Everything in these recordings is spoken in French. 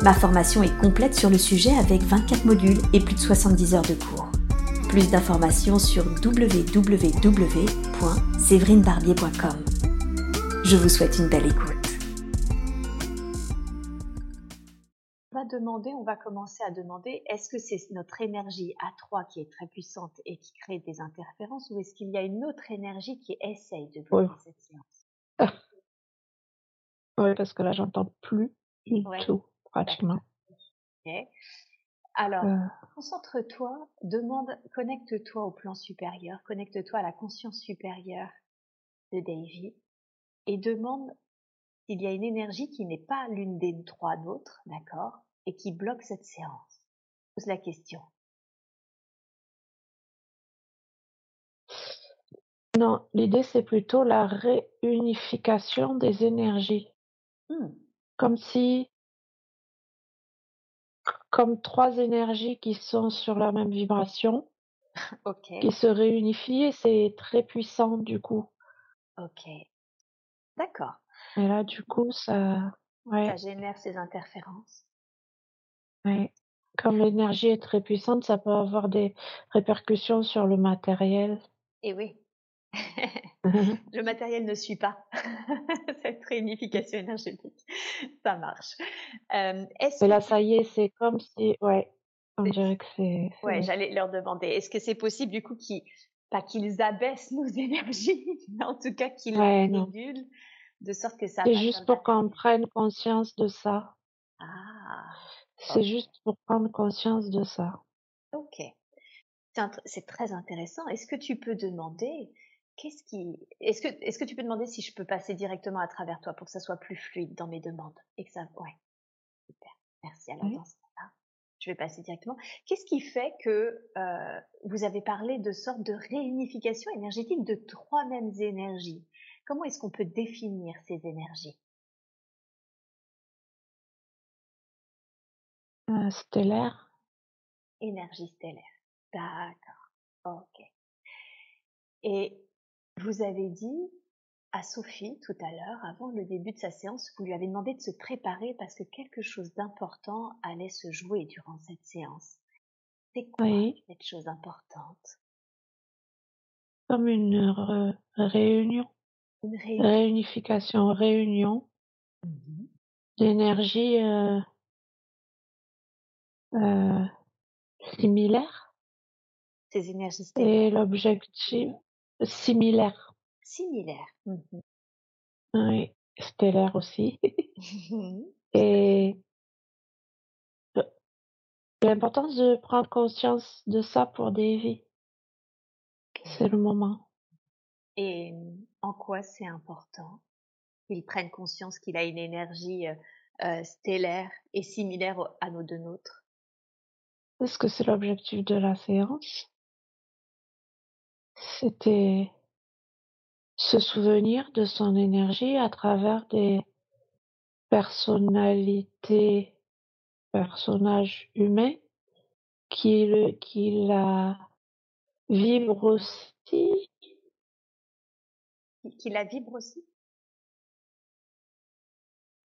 Ma formation est complète sur le sujet avec 24 modules et plus de 70 heures de cours. Plus d'informations sur www.séverinebarbier.com. Je vous souhaite une belle écoute. On va demander, on va commencer à demander, est-ce que c'est notre énergie A3 qui est très puissante et qui crée des interférences ou est-ce qu'il y a une autre énergie qui essaye de bloquer cette séance? Oui, parce que là, j'entends plus du tout pratiquement. Alors, euh. concentre-toi, demande, connecte-toi au plan supérieur, connecte-toi à la conscience supérieure de Davy et demande s'il y a une énergie qui n'est pas l'une des trois d'autres, d'accord, et qui bloque cette séance. Pose la question. Non, l'idée c'est plutôt la réunification des énergies. Hmm. Comme si comme trois énergies qui sont sur la même vibration, qui se réunifient et c'est très puissant du coup. Ok. D'accord. Et là, du coup, ça, ça génère ces interférences. Oui. Comme l'énergie est très puissante, ça peut avoir des répercussions sur le matériel. Et oui. Le matériel ne suit pas cette réunification énergétique. Ça marche. Euh, là, ça y est, c'est comme si, ouais, on dirait que c'est. Ouais, j'allais leur demander, est-ce que c'est possible du coup qu'ils, pas qu'ils abaissent nos énergies, mais en tout cas qu'ils les régulent, de sorte que ça. C'est juste pour qu'on prenne conscience de ça. Ah. C'est juste pour prendre conscience de ça. Ok. C'est très intéressant. Est-ce que tu peux demander Qu'est-ce qui, est-ce que, est-ce que tu peux demander si je peux passer directement à travers toi pour que ça soit plus fluide dans mes demandes et que ça, ouais, super, merci. Alors dans ce je vais passer directement. Qu'est-ce qui fait que euh, vous avez parlé de sorte de réunification énergétique de trois mêmes énergies? Comment est-ce qu'on peut définir ces énergies? Euh, Stellaire. Énergie stellaire. D'accord. Ok. Et vous avez dit à Sophie tout à l'heure, avant le début de sa séance, vous lui avez demandé de se préparer parce que quelque chose d'important allait se jouer durant cette séance. C'est quoi cette chose importante? Comme une réunion. Une réunification, réunion mmh d'énergie euh, euh, similaire. Ces énergies Et l'objectif, Similaire. Similaire. Mmh oui, stellaire aussi. Et l'importance de prendre conscience de ça pour des vies. C'est le moment. Et en quoi c'est important qu'ils prennent conscience qu'il a une énergie euh, stellaire et similaire à nos deux nôtres? Est-ce que c'est l'objectif de la séance c'était se souvenir de son énergie à travers des personnalités, personnages humains qui, le, qui la vibrent aussi. Qui la vibre aussi?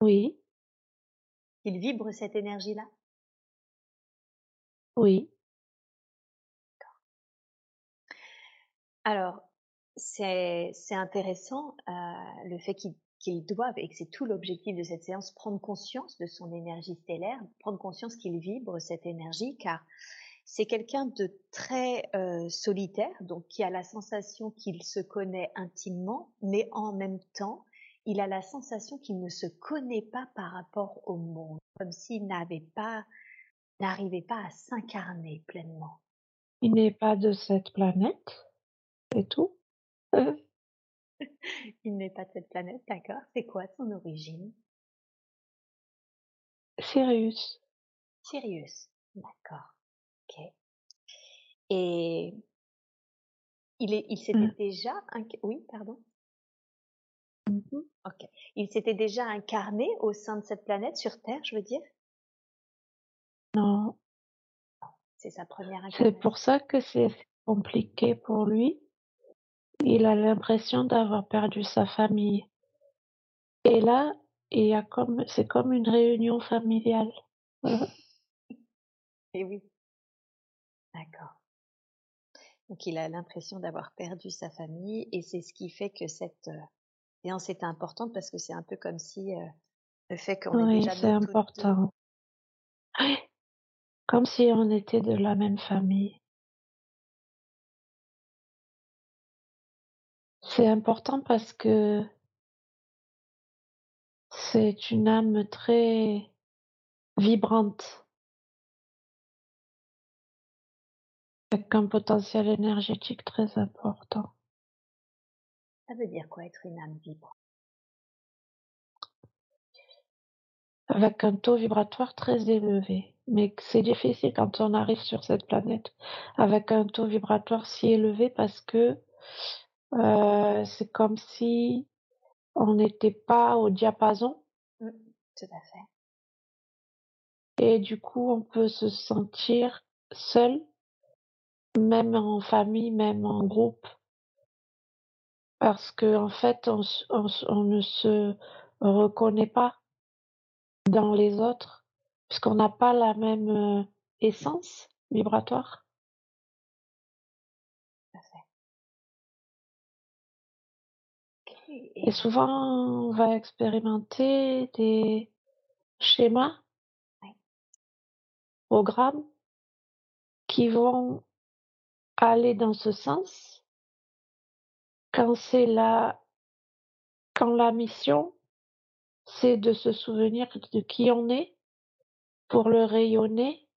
Oui. Il vibre cette énergie-là? Oui. Alors, c'est intéressant euh, le fait qu'ils doivent, et que c'est tout l'objectif de cette séance, prendre conscience de son énergie stellaire, prendre conscience qu'il vibre cette énergie, car c'est quelqu'un de très euh, solitaire, donc qui a la sensation qu'il se connaît intimement, mais en même temps, il a la sensation qu'il ne se connaît pas par rapport au monde, comme s'il n'avait pas, n'arrivait pas à s'incarner pleinement. Il n'est pas de cette planète et tout. Il n'est pas de cette planète, d'accord. C'est quoi son origine? Sirius. Sirius, d'accord. Ok. Et il est, il s'était mmh. déjà, oui, pardon? Mmh ok. Il s'était déjà incarné au sein de cette planète sur Terre, je veux dire? Non. C'est sa première incarnation. C'est pour ça que c'est compliqué pour lui. Il a l'impression d'avoir perdu sa famille. Et là, il y a comme, c'est comme une réunion familiale. Et oui. D'accord. Donc il a l'impression d'avoir perdu sa famille et c'est ce qui fait que cette euh, séance est importante parce que c'est un peu comme si euh, le fait qu'on est déjà c'est important. Comme si on était de la même famille. C'est important parce que c'est une âme très vibrante. Avec un potentiel énergétique très important. Ça veut dire quoi être une âme vibrante? Avec un taux vibratoire très élevé. Mais c'est difficile quand on arrive sur cette planète avec un taux vibratoire si élevé parce que euh, c'est comme si on n'était pas au diapason. Mmh, tout à fait. Et du coup, on peut se sentir seul, même en famille, même en groupe. Parce que en fait, on, on, ne se reconnaît pas dans les autres, puisqu'on n'a pas la même euh, essence vibratoire. Et souvent, on va expérimenter des schémas, programmes qui vont aller dans ce sens quand c'est la quand la mission c'est de se souvenir de qui on est pour le rayonner.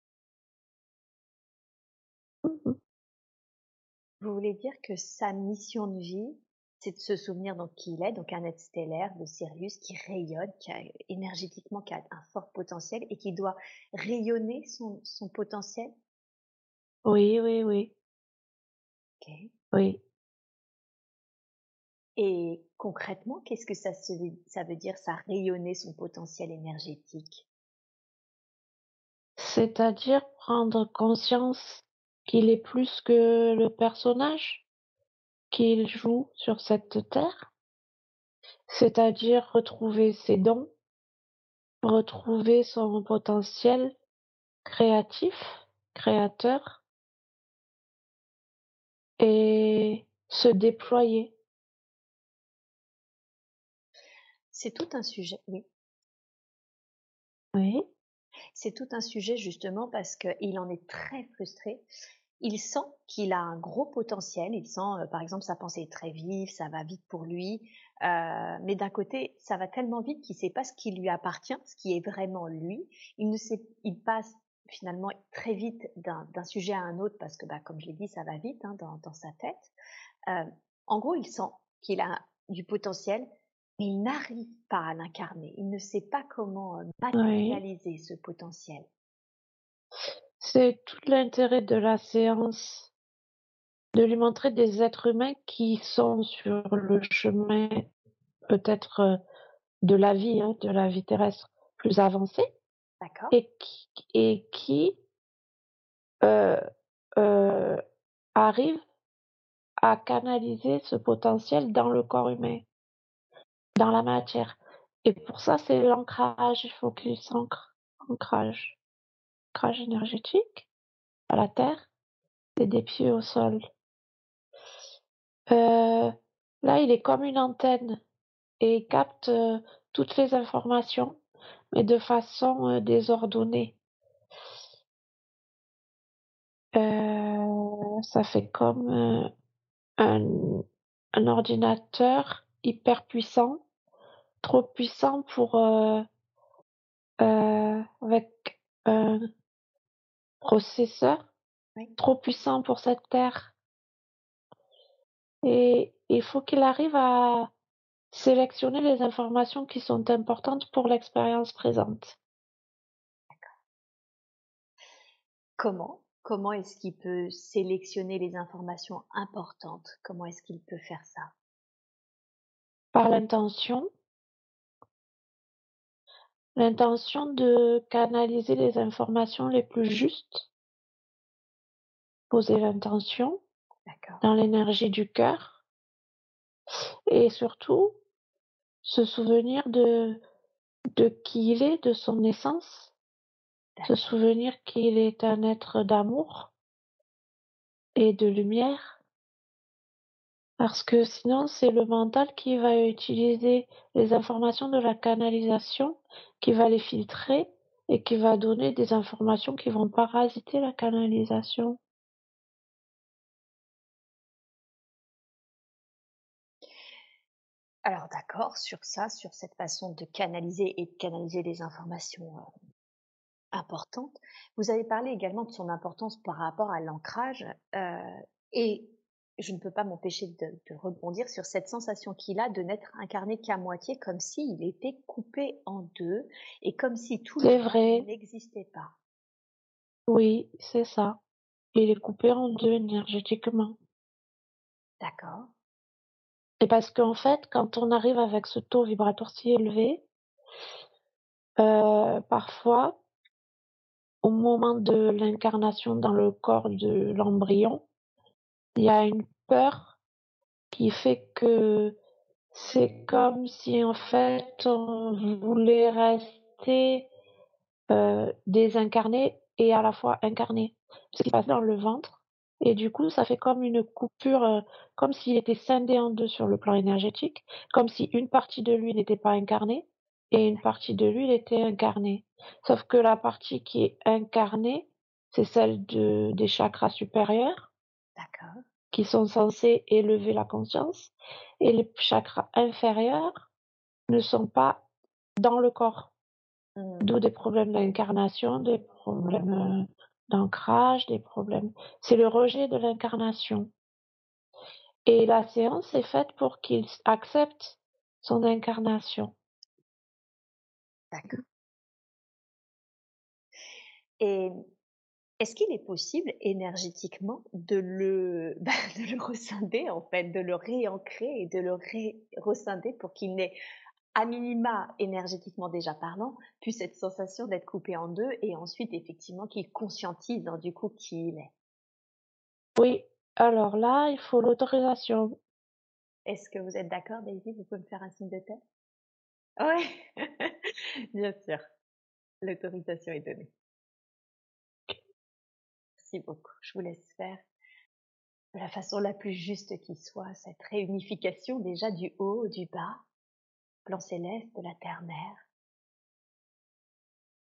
Vous voulez dire que sa mission de vie, c'est de se souvenir donc qui il est, donc un être stellaire de Sirius qui rayonne, qui a énergétiquement qui a un fort potentiel et qui doit rayonner son, son potentiel. Oui, oui, oui. Ok. Oui. Et concrètement, qu'est-ce que ça, ça veut dire, ça rayonner son potentiel énergétique? C'est-à-dire prendre conscience qu'il est plus que le personnage? Qu'il joue sur cette terre, c'est-à-dire retrouver ses dons, retrouver son potentiel créatif, créateur, et se déployer. C'est tout un sujet, oui. Oui. C'est tout un sujet justement parce qu'il en est très frustré il sent qu'il a un gros potentiel, il sent, euh, par exemple, sa pensée est très vive, ça va vite pour lui, euh, mais d'un côté, ça va tellement vite qu'il ne sait pas ce qui lui appartient, ce qui est vraiment lui. Il ne sait, il passe finalement très vite d'un sujet à un autre parce que, bah, comme je l'ai dit, ça va vite hein, dans, sa tête. Euh, en gros, il sent qu'il a du potentiel, mais il n'arrive pas à l'incarner. Il ne sait pas comment matérialiser ce potentiel. C'est tout l'intérêt de la séance, de lui montrer des êtres humains qui sont sur le chemin peut-être euh, de la vie, hein, de la vie terrestre plus avancée, et qui, et qui euh, euh, arrivent à canaliser ce potentiel dans le corps humain, dans la matière. Et pour ça, c'est l'ancrage, il faut qu'il s'ancre, ancrage énergétique à la terre et des pieds au sol. Euh, là, il est comme une antenne et capte euh, toutes les informations, mais de façon euh, désordonnée. ça fait comme un, un, ordinateur hyper puissant, trop puissant pour avec un processeur trop puissant pour cette Terre. Et il faut qu'il arrive à sélectionner les informations qui sont importantes pour l'expérience présente. Comment comment est-ce qu'il peut sélectionner les informations importantes? Comment est-ce qu'il peut faire ça? Par l'intention. L'intention de canaliser les informations les plus justes. Poser l'intention dans l'énergie du cœur. Et surtout, se souvenir de, de qui il est, de son essence. Se souvenir qu'il est un être d'amour et de lumière. Parce que sinon, c'est le mental qui va utiliser les informations de la canalisation, qui va les filtrer et qui va donner des informations qui vont parasiter la canalisation. Alors d'accord, sur ça, sur cette façon de canaliser et de canaliser les informations euh, importantes. Vous avez parlé également de son importance par rapport à l'ancrage euh, et je ne peux pas m'empêcher de, rebondir sur cette sensation qu'il a de n'être incarné qu'à moitié, comme s'il était coupé en deux et comme si tout le vrai n'existait pas. Oui, c'est ça. Il est coupé en deux énergétiquement. D'accord. Et parce qu'en fait, quand on arrive avec ce taux vibratoire si élevé, euh, parfois, au moment de l'incarnation dans le corps de l'embryon, il y a une peur qui fait que c'est comme si en fait on voulait rester euh, désincarné et à la fois incarné. Ce qui se passe dans le ventre, et du coup, ça fait comme une coupure, euh, comme s'il était scindé en deux sur le plan énergétique, comme si une partie de lui n'était pas incarnée et une partie de lui était incarnée. Sauf que la partie qui est incarnée, c'est celle de, des chakras supérieurs, qui sont censés élever la conscience, et les chakras inférieurs ne sont pas dans le corps. Mmh. D'où des problèmes d'incarnation, des problèmes euh, d'ancrage, des problèmes. C'est le rejet de l'incarnation. Et la séance est faite pour qu'il accepte son incarnation. D'accord. Et est-ce qu'il est possible énergétiquement de le, bah, de le rescinder, en fait, de le réancrer et de le ré rescinder pour qu'il n'ait à minima énergétiquement déjà parlant, puis cette sensation d'être coupé en deux et ensuite effectivement qu'il conscientise hein, du coup qui il est? Oui, alors là, il faut l'autorisation. Est-ce que vous êtes d'accord, Daisy? Vous pouvez me faire un signe de tête? Oui, bien sûr. L'autorisation est donnée. Merci beaucoup. Je vous laisse faire de la façon la plus juste qui soit cette réunification déjà du haut, du bas, plan céleste de la terre-mère.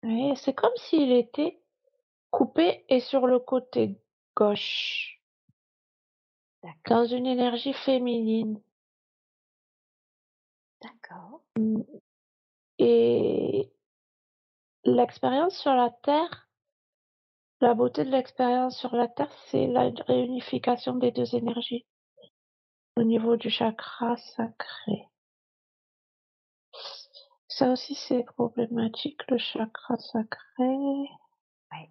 Oui, c'est comme s'il était coupé et sur le côté gauche. Dans une énergie féminine. D'accord. Et l'expérience sur la Terre, la beauté de l'expérience sur la Terre, c'est la réunification des deux énergies au niveau du chakra sacré. Ça aussi, c'est problématique, le chakra sacré. Ouais.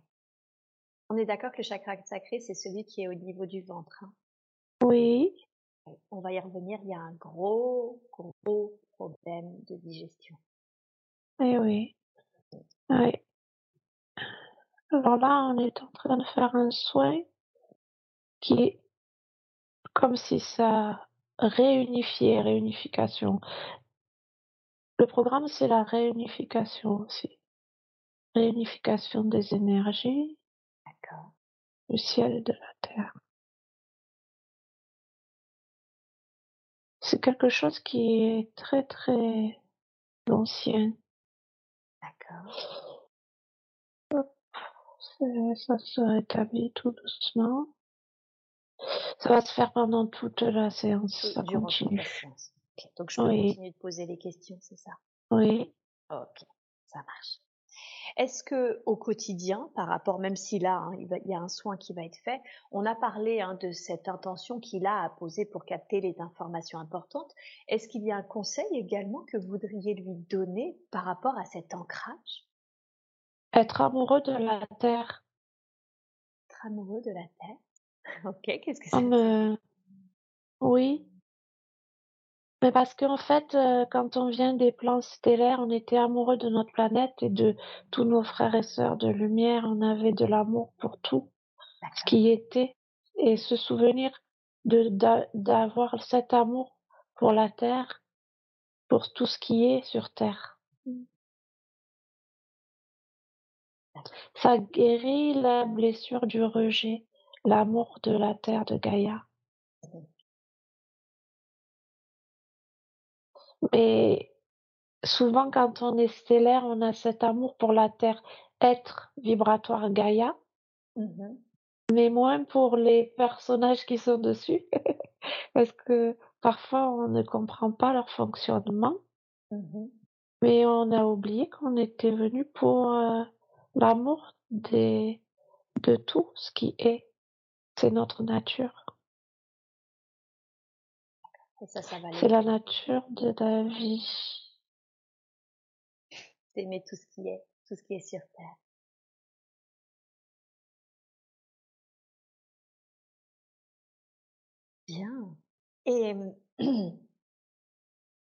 On est d'accord que le chakra sacré, c'est celui qui est au niveau du ventre. Hein. Oui. On va y revenir. Il y a un gros, gros problème de digestion. Eh oui, oui. Alors là, on est en train de faire un soin qui est comme si ça réunifiait, réunification. Le programme, c'est la réunification aussi. Réunification des énergies. Du ciel et de la terre. C'est quelque chose qui est très très ancien. D'accord. Ça se rétablit tout doucement. Ça va se faire pendant toute la séance. ça continue. Donc je peux continuer de poser les questions, c'est ça? Oui. Ok, ça marche. Est-ce que au quotidien, par rapport, même si là hein, il, y a un soin qui va être fait, on a parlé hein, de cette intention qu'il a à poser pour capter les informations importantes. Est-ce qu'il y a un conseil également que vous voudriez lui donner par rapport à cet ancrage? Être amoureux de la terre. Être amoureux de la Terre. ok, qu'est-ce que Oh, ça? me... Oui, mais parce qu'en fait, euh, quand on vient des plans stellaires, on était amoureux de notre planète et de tous nos frères et sœurs de lumière. On avait de l'amour pour tout ce qui était et se souvenir de d'a- d'avoir cet amour pour la Terre, pour tout ce qui est sur Terre. Ça guérit la blessure du rejet, l'amour de la Terre de Gaïa. Mais souvent, quand on est stellaire, on a cet amour pour la Terre, être vibratoire Gaïa, Mhm. mais moins pour les personnages qui sont dessus, parce que parfois on ne comprend pas leur fonctionnement, Mhm. mais on a oublié qu'on était venu pour euh, l'amour des de tout ce qui est. C'est notre nature. Ça, ça C'est la nature de la vie. D'aimer tout ce qui est, tout ce qui est sur Terre. Bien. Et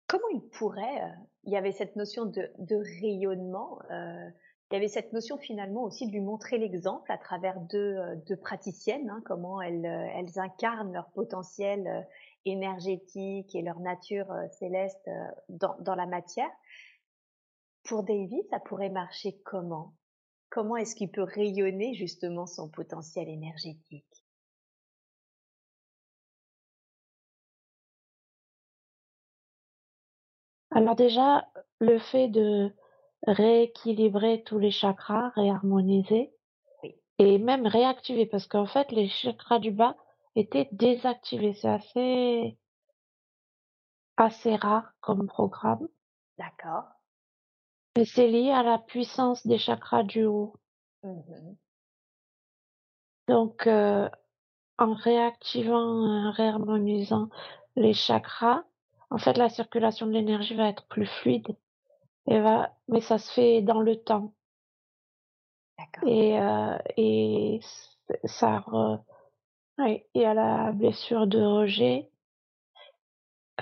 comment il pourrait, euh, il y avait cette notion de, de rayonnement, euh, il y avait cette notion finalement aussi de lui montrer l'exemple à travers deux, euh, deux praticiennes, hein, comment elles, euh, elles incarnent leur potentiel euh, énergétique et leur nature céleste dans, dans la matière. Pour Davy, ça pourrait marcher comment? Comment est-ce qu'il peut rayonner justement son potentiel énergétique? Alors déjà, le fait de rééquilibrer tous les chakras, réharmoniser et même réactiver, parce qu'en fait, les chakras du bas étaient désactivés. C'est assez, assez rare comme programme. D'accord. Mais c'est lié à la puissance des chakras du haut. Mhm. Donc, euh, en réactivant, en réharmonisant les chakras, en fait, la circulation de l'énergie va être plus fluide. Et va, mais ça se fait dans le temps. D'accord. Et, euh, et ça, re- ouais, il y a la blessure de rejet.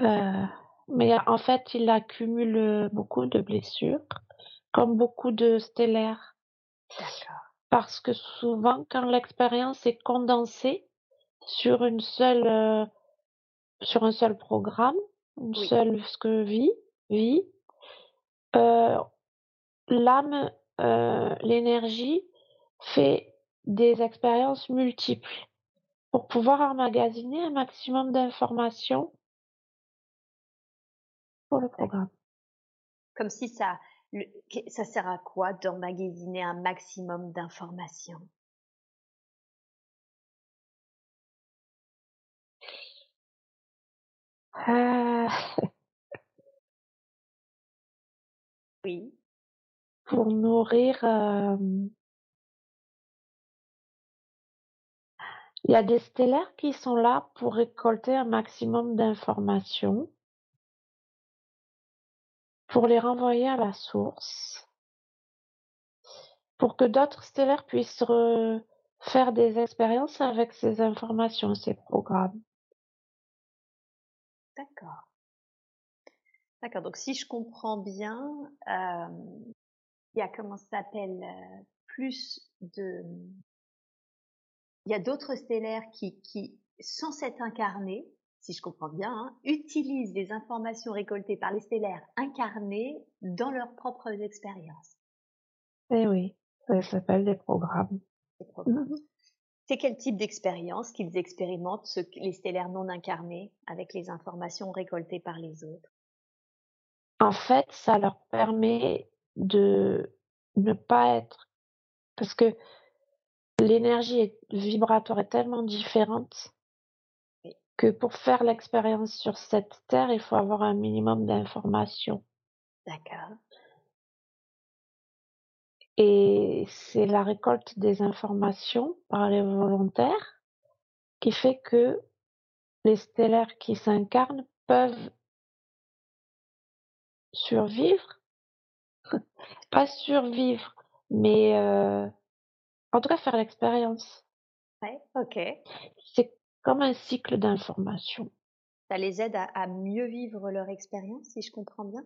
Euh, mais en fait, il accumule beaucoup de blessures, comme beaucoup de stellaires. D'accord. Parce que souvent, quand l'expérience est condensée sur une seule, euh, sur un seul programme, une Oui. seule ce que vie, vie, euh, l'âme, euh, l'énergie fait des expériences multiples. Pour pouvoir emmagasiner un maximum d'informations pour le programme. Comme si ça, le- ça sert à quoi d'emmagasiner un maximum d'informations? Euh, Pour nourrir, il y a des stellaires qui sont là pour récolter un maximum d'informations, pour les renvoyer à la source, pour que d'autres stellaires puissent re- faire des expériences avec ces informations, ces programmes. D'accord. D'accord. Donc si je comprends bien, euh, il y a comment ça s'appelle euh, plus de, il y a d'autres stellaires qui, qui, sans s'être incarnés, si je comprends bien, hein, utilisent les informations récoltées par les stellaires incarnés dans leurs propres expériences. Eh oui, ça s'appelle des programmes. programmes. C'est quel type d'expérience qu'ils expérimentent, ceux, les stellaires non incarnés, avec les informations récoltées par les autres? En fait, ça leur permet de ne pas être, parce que l'énergie vibratoire est tellement différente que pour faire l'expérience sur cette terre, il faut avoir un minimum d'informations. D'accord. Et c'est la récolte des informations par les volontaires qui fait que les stellaires qui s'incarnent peuvent survivre, pas survivre, mais euh, en tout cas faire l'expérience. Ouais, ok. C'est comme un cycle d'information. Ça les aide à, mieux vivre leur expérience, si je comprends bien?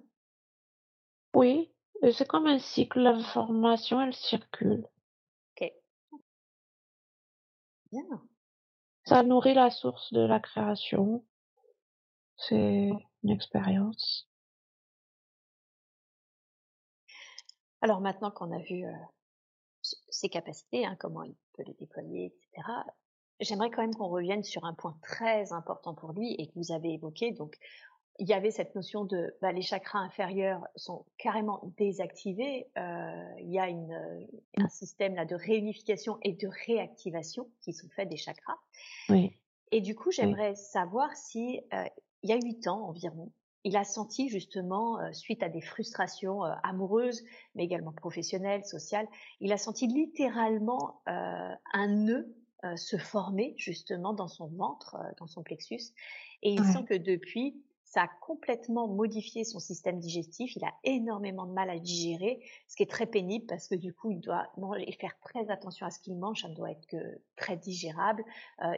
Oui, c'est comme un cycle d'information, elle circule. Ok. Bien. Ça nourrit la source de la création. C'est une expérience. Alors maintenant qu'on a vu euh, ses capacités, hein, comment il peut les déployer, etc., j'aimerais quand même qu'on revienne sur un point très important pour lui et que vous avez évoqué. Donc, il y avait cette notion de bah, les chakras inférieurs sont carrément désactivés. Euh, il y a une, un système là de réunification et de réactivation qui sont faits des chakras. Oui. Et du coup, j'aimerais savoir si euh, il y a huit ans environ, il a senti justement, euh, suite à des frustrations euh, amoureuses, mais également professionnelles, sociales, il a senti littéralement euh, un nœud se former justement dans son ventre, dans son plexus, et il sent que depuis, ça a complètement modifié son système digestif. Il a énormément de mal à digérer, ce qui est très pénible parce que du coup, il doit manger et faire très attention à ce qu'il mange. Ça ne doit être que très digérable.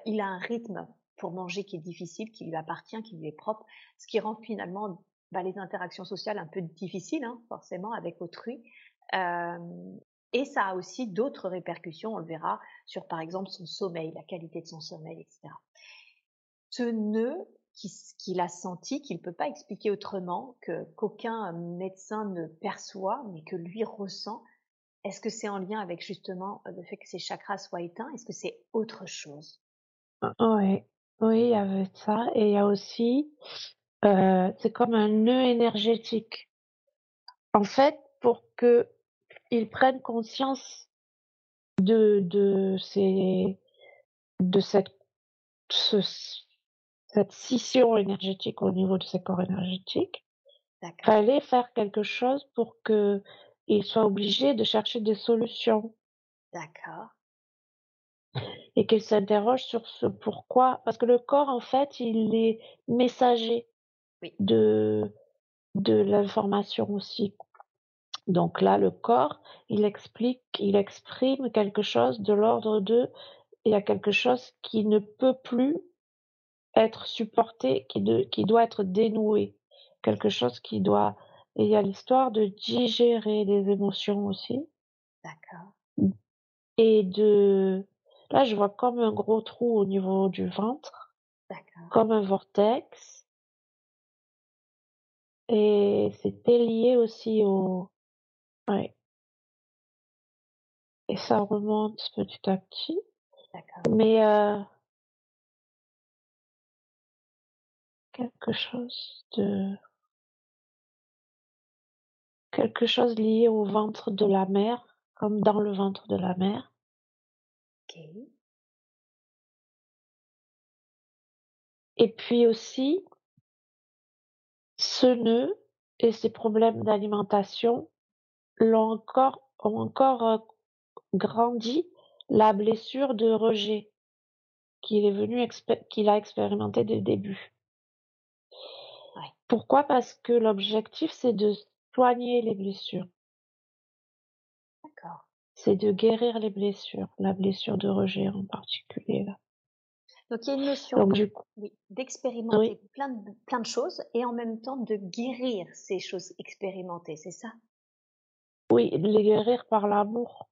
il a un rythme pour manger qui est difficile, qui lui appartient, qui lui est propre, ce qui rend finalement bah, les interactions sociales un peu difficiles, hein, forcément, avec autrui. Et ça a aussi d'autres répercussions, on le verra, sur par exemple son sommeil, la qualité de son sommeil, etc. Ce nœud qu'il a senti, qu'il ne peut pas expliquer autrement, que qu'aucun médecin ne perçoit, mais que lui ressent, est-ce que c'est en lien avec justement le fait que ses chakras soient éteints? Est-ce que c'est autre chose? Oui, oui, il y avait ça et il y a aussi, euh, c'est comme un nœud énergétique. En fait, pour qu'ils prennent conscience de de ces de cette cette scission énergétique au niveau de ces corps énergétiques, fallait faire quelque chose pour qu'ils soient obligés de chercher des solutions. D'accord et qu'il s'interroge sur ce pourquoi. Parce que le corps, en fait, il est messager de, de l'information aussi. Donc là, le corps, il explique, il exprime quelque chose de l'ordre de, il y a quelque chose qui ne peut plus être supporté, qui, de, qui doit être dénoué, quelque chose qui doit, et il y a l'histoire de digérer les émotions aussi. D'accord. Et de, Là, je vois comme un gros trou au niveau du ventre, comme un vortex. Et c'était lié aussi au... Ouais. Et ça remonte petit à petit. Mais euh... quelque chose de... Quelque chose lié au ventre de la mer, comme dans le ventre de la mer. Et puis aussi, ce nœud et ses problèmes d'alimentation l'ont encore, ont encore grandi la blessure de rejet qu'il est venu qu'il a expérimenté dès le début. Pourquoi? Parce que l'objectif c'est de soigner les blessures. C'est de guérir les blessures, la blessure de rejet en particulier. Là. Donc il y a une notion d'expérimenter plein, de, plein de choses et en même temps de guérir ces choses expérimentées, c'est ça? Oui, de les guérir par l'amour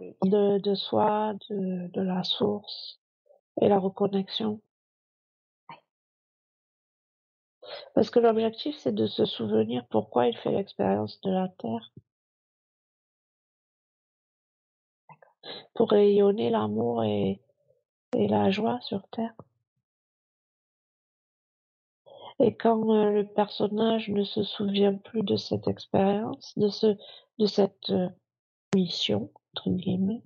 de, de soi, de, de la source et la reconnexion. Parce que l'objectif, c'est de se souvenir pourquoi il fait l'expérience de la Terre. Pour rayonner l'amour et, et la joie sur Terre. Et quand euh, le personnage ne se souvient plus de cette expérience, de ce, de cette euh, mission, entre guillemets,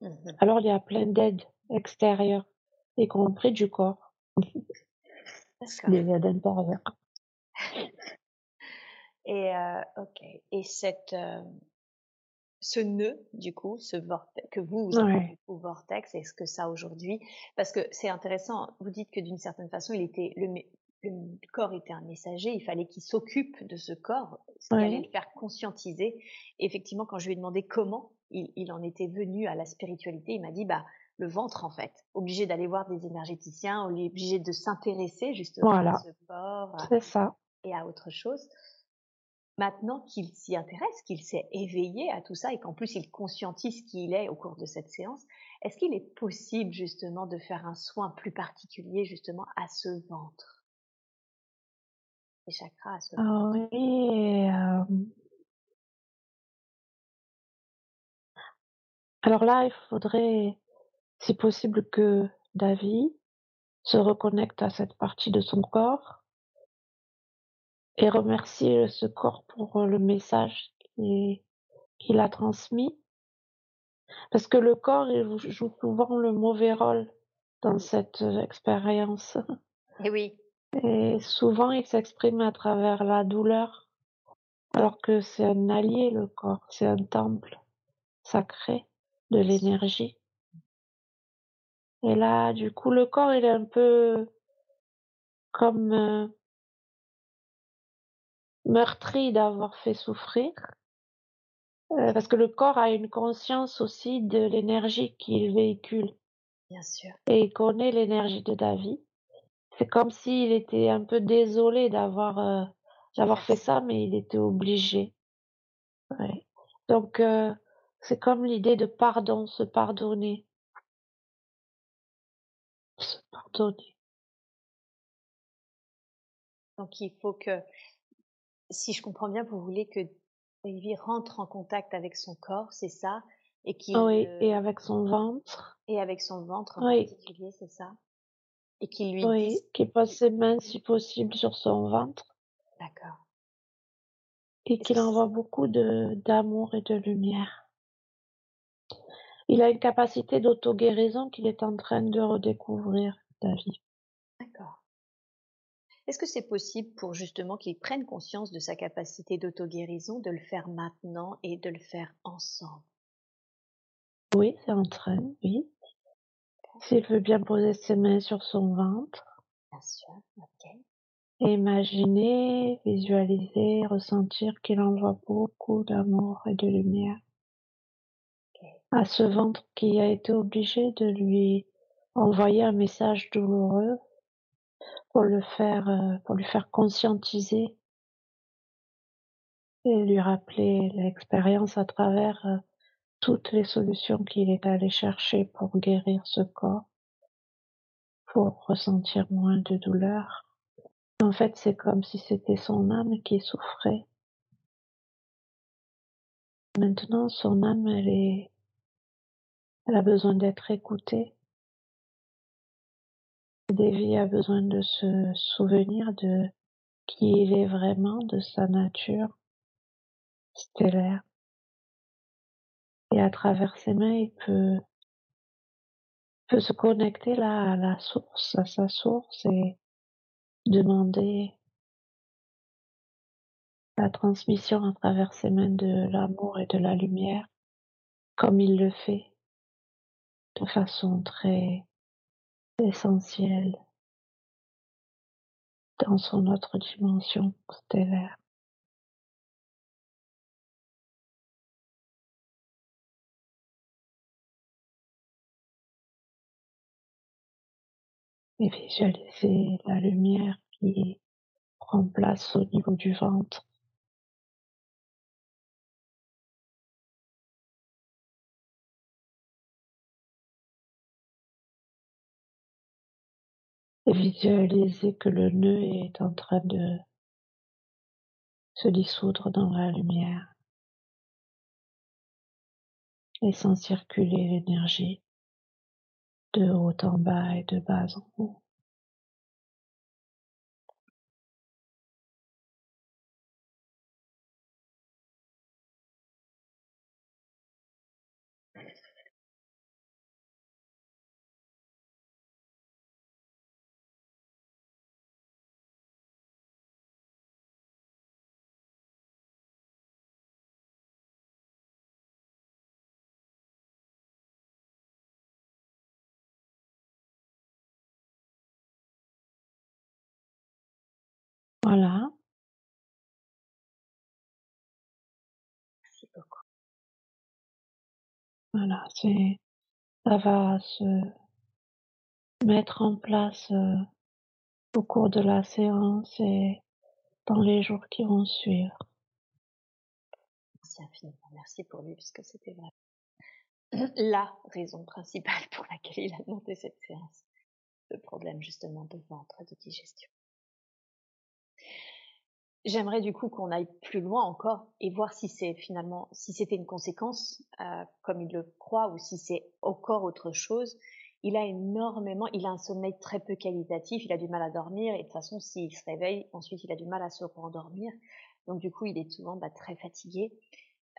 mmh alors il y a plein d'aides extérieures, y compris du corps. Des aides intérieures. Et euh, ok. Et cette ce nœud, du coup, ce vortex, que vous, vous appelez vortex, est-ce que ça aujourd'hui, parce que c'est intéressant, vous dites que d'une certaine façon, il était, le, corps était un messager, il fallait qu'il s'occupe de ce corps, ce qui allait le faire conscientiser. effectivement, quand je lui ai demandé comment il, en était venu à la spiritualité, il m'a dit, bah, le ventre en fait, obligé d'aller voir des énergéticiens, obligé de s'intéresser justement à ce corps ça. et à autre chose. Maintenant qu'il s'y intéresse, qu'il s'est éveillé à tout ça et qu'en plus il conscientise qui il est au cours de cette séance, est-ce qu'il est possible justement de faire un soin plus particulier justement à ce ventre? Les chakras à ce ah ventre. oui. Euh, alors là, il faudrait, si possible, que David se reconnecte à cette partie de son corps et remercier ce corps pour le message qu'il a transmis. Parce que le corps, il joue souvent le mauvais rôle dans cette expérience. Et eh oui. Et souvent, il s'exprime à travers la douleur, alors que c'est un allié, le corps, c'est un temple sacré de l'énergie. Et là, du coup, le corps, il est un peu comme euh, meurtri d'avoir fait souffrir, euh, parce que le corps a une conscience aussi de l'énergie qu'il véhicule. Bien sûr. Et il connaît l'énergie de David. C'est comme s'il était un peu désolé d'avoir euh, d'avoir fait ça, mais il était obligé. Ouais. Donc euh, c'est comme l'idée de pardon, se pardonner. Se pardonner. Donc il faut que si je comprends bien, vous voulez que Olivier rentre en contact avec son corps, c'est ça? Et qu'il Oui, et avec son ventre. Et avec son ventre en particulier, c'est ça? Et qu'il lui Oui, qu'il pose ses mains si possible sur son ventre. D'accord. Et qu'il envoie beaucoup de d'amour et de lumière. Il a une capacité d'auto-guérison qu'il est en train de redécouvrir, David. D'accord. Est-ce que c'est possible pour justement qu'il prenne conscience de sa capacité d'auto-guérison, de le faire maintenant et de le faire ensemble? Oui, c'est en train, oui. S'il veut bien poser ses mains sur son ventre. Bien sûr, ok. Imaginer, visualiser, ressentir qu'il envoie beaucoup d'amour et de lumière à ce ventre qui a été obligé de lui envoyer un message douloureux pour le faire, euh, pour lui faire conscientiser et lui rappeler l'expérience à travers euh, toutes les solutions qu'il est allé chercher pour guérir ce corps, pour ressentir moins de douleur. En fait, c'est comme si c'était son âme qui souffrait. Maintenant, son âme, elle est, elle a besoin d'être écoutée. Davy a besoin de se souvenir de qui il est vraiment, de sa nature stellaire. Et à travers ses mains, il peut, se connecter là à la source, à sa source et demander la transmission à travers ses mains de l'amour et de la lumière, comme il le fait, de façon très essentiel dans son autre dimension stellaire. Et visualiser la lumière qui prend place au niveau du ventre. Et visualiser que le nœud est en train de se dissoudre dans la lumière, laissant circuler l'énergie de haut en bas et de bas en haut. Voilà. Merci beaucoup. Voilà, c'est ça va se mettre en place euh, au cours de la séance et dans les jours qui vont suivre. Merci infiniment. Merci pour lui, puisque c'était vrai. la raison principale pour laquelle il a demandé cette séance. Le problème justement de ventre, de digestion. J'aimerais du coup qu'on aille plus loin encore et voir si c'est finalement, si c'était une conséquence, euh, comme il le croit, ou si c'est encore autre chose. Il a énormément, il a un sommeil très peu qualitatif, il a du mal à dormir et de toute façon, s'il se réveille, ensuite il a du mal à se rendormir. Donc du coup, il est souvent bah, très fatigué.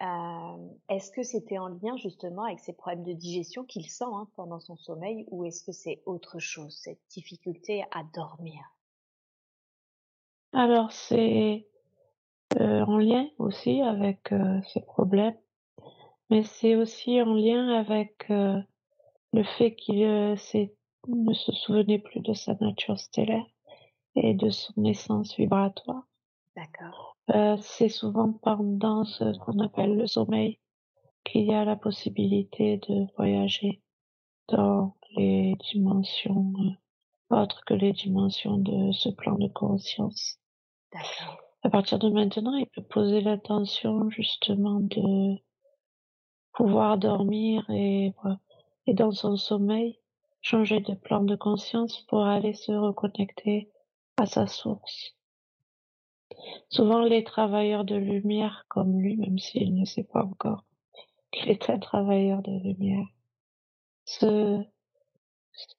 Euh, est-ce que c'était en lien justement avec ces problèmes de digestion qu'il sent hein, pendant son sommeil ou est-ce que c'est autre chose, cette difficulté à dormir? Alors c'est euh, en lien aussi avec euh, ces problèmes, mais c'est aussi en lien avec le fait qu'il ne se souvenait plus de sa nature stellaire et de son essence vibratoire. D'accord. Euh, c'est souvent pendant ce qu'on appelle le sommeil qu'il y a la possibilité de voyager dans les dimensions euh, autres que les dimensions de ce plan de conscience. À partir de maintenant, il peut poser l'intention justement de pouvoir dormir et, dans son sommeil changer de plan de conscience pour aller se reconnecter à sa source. Souvent les travailleurs de lumière comme lui, même s'il ne sait pas encore qu'il est un travailleur de lumière, se,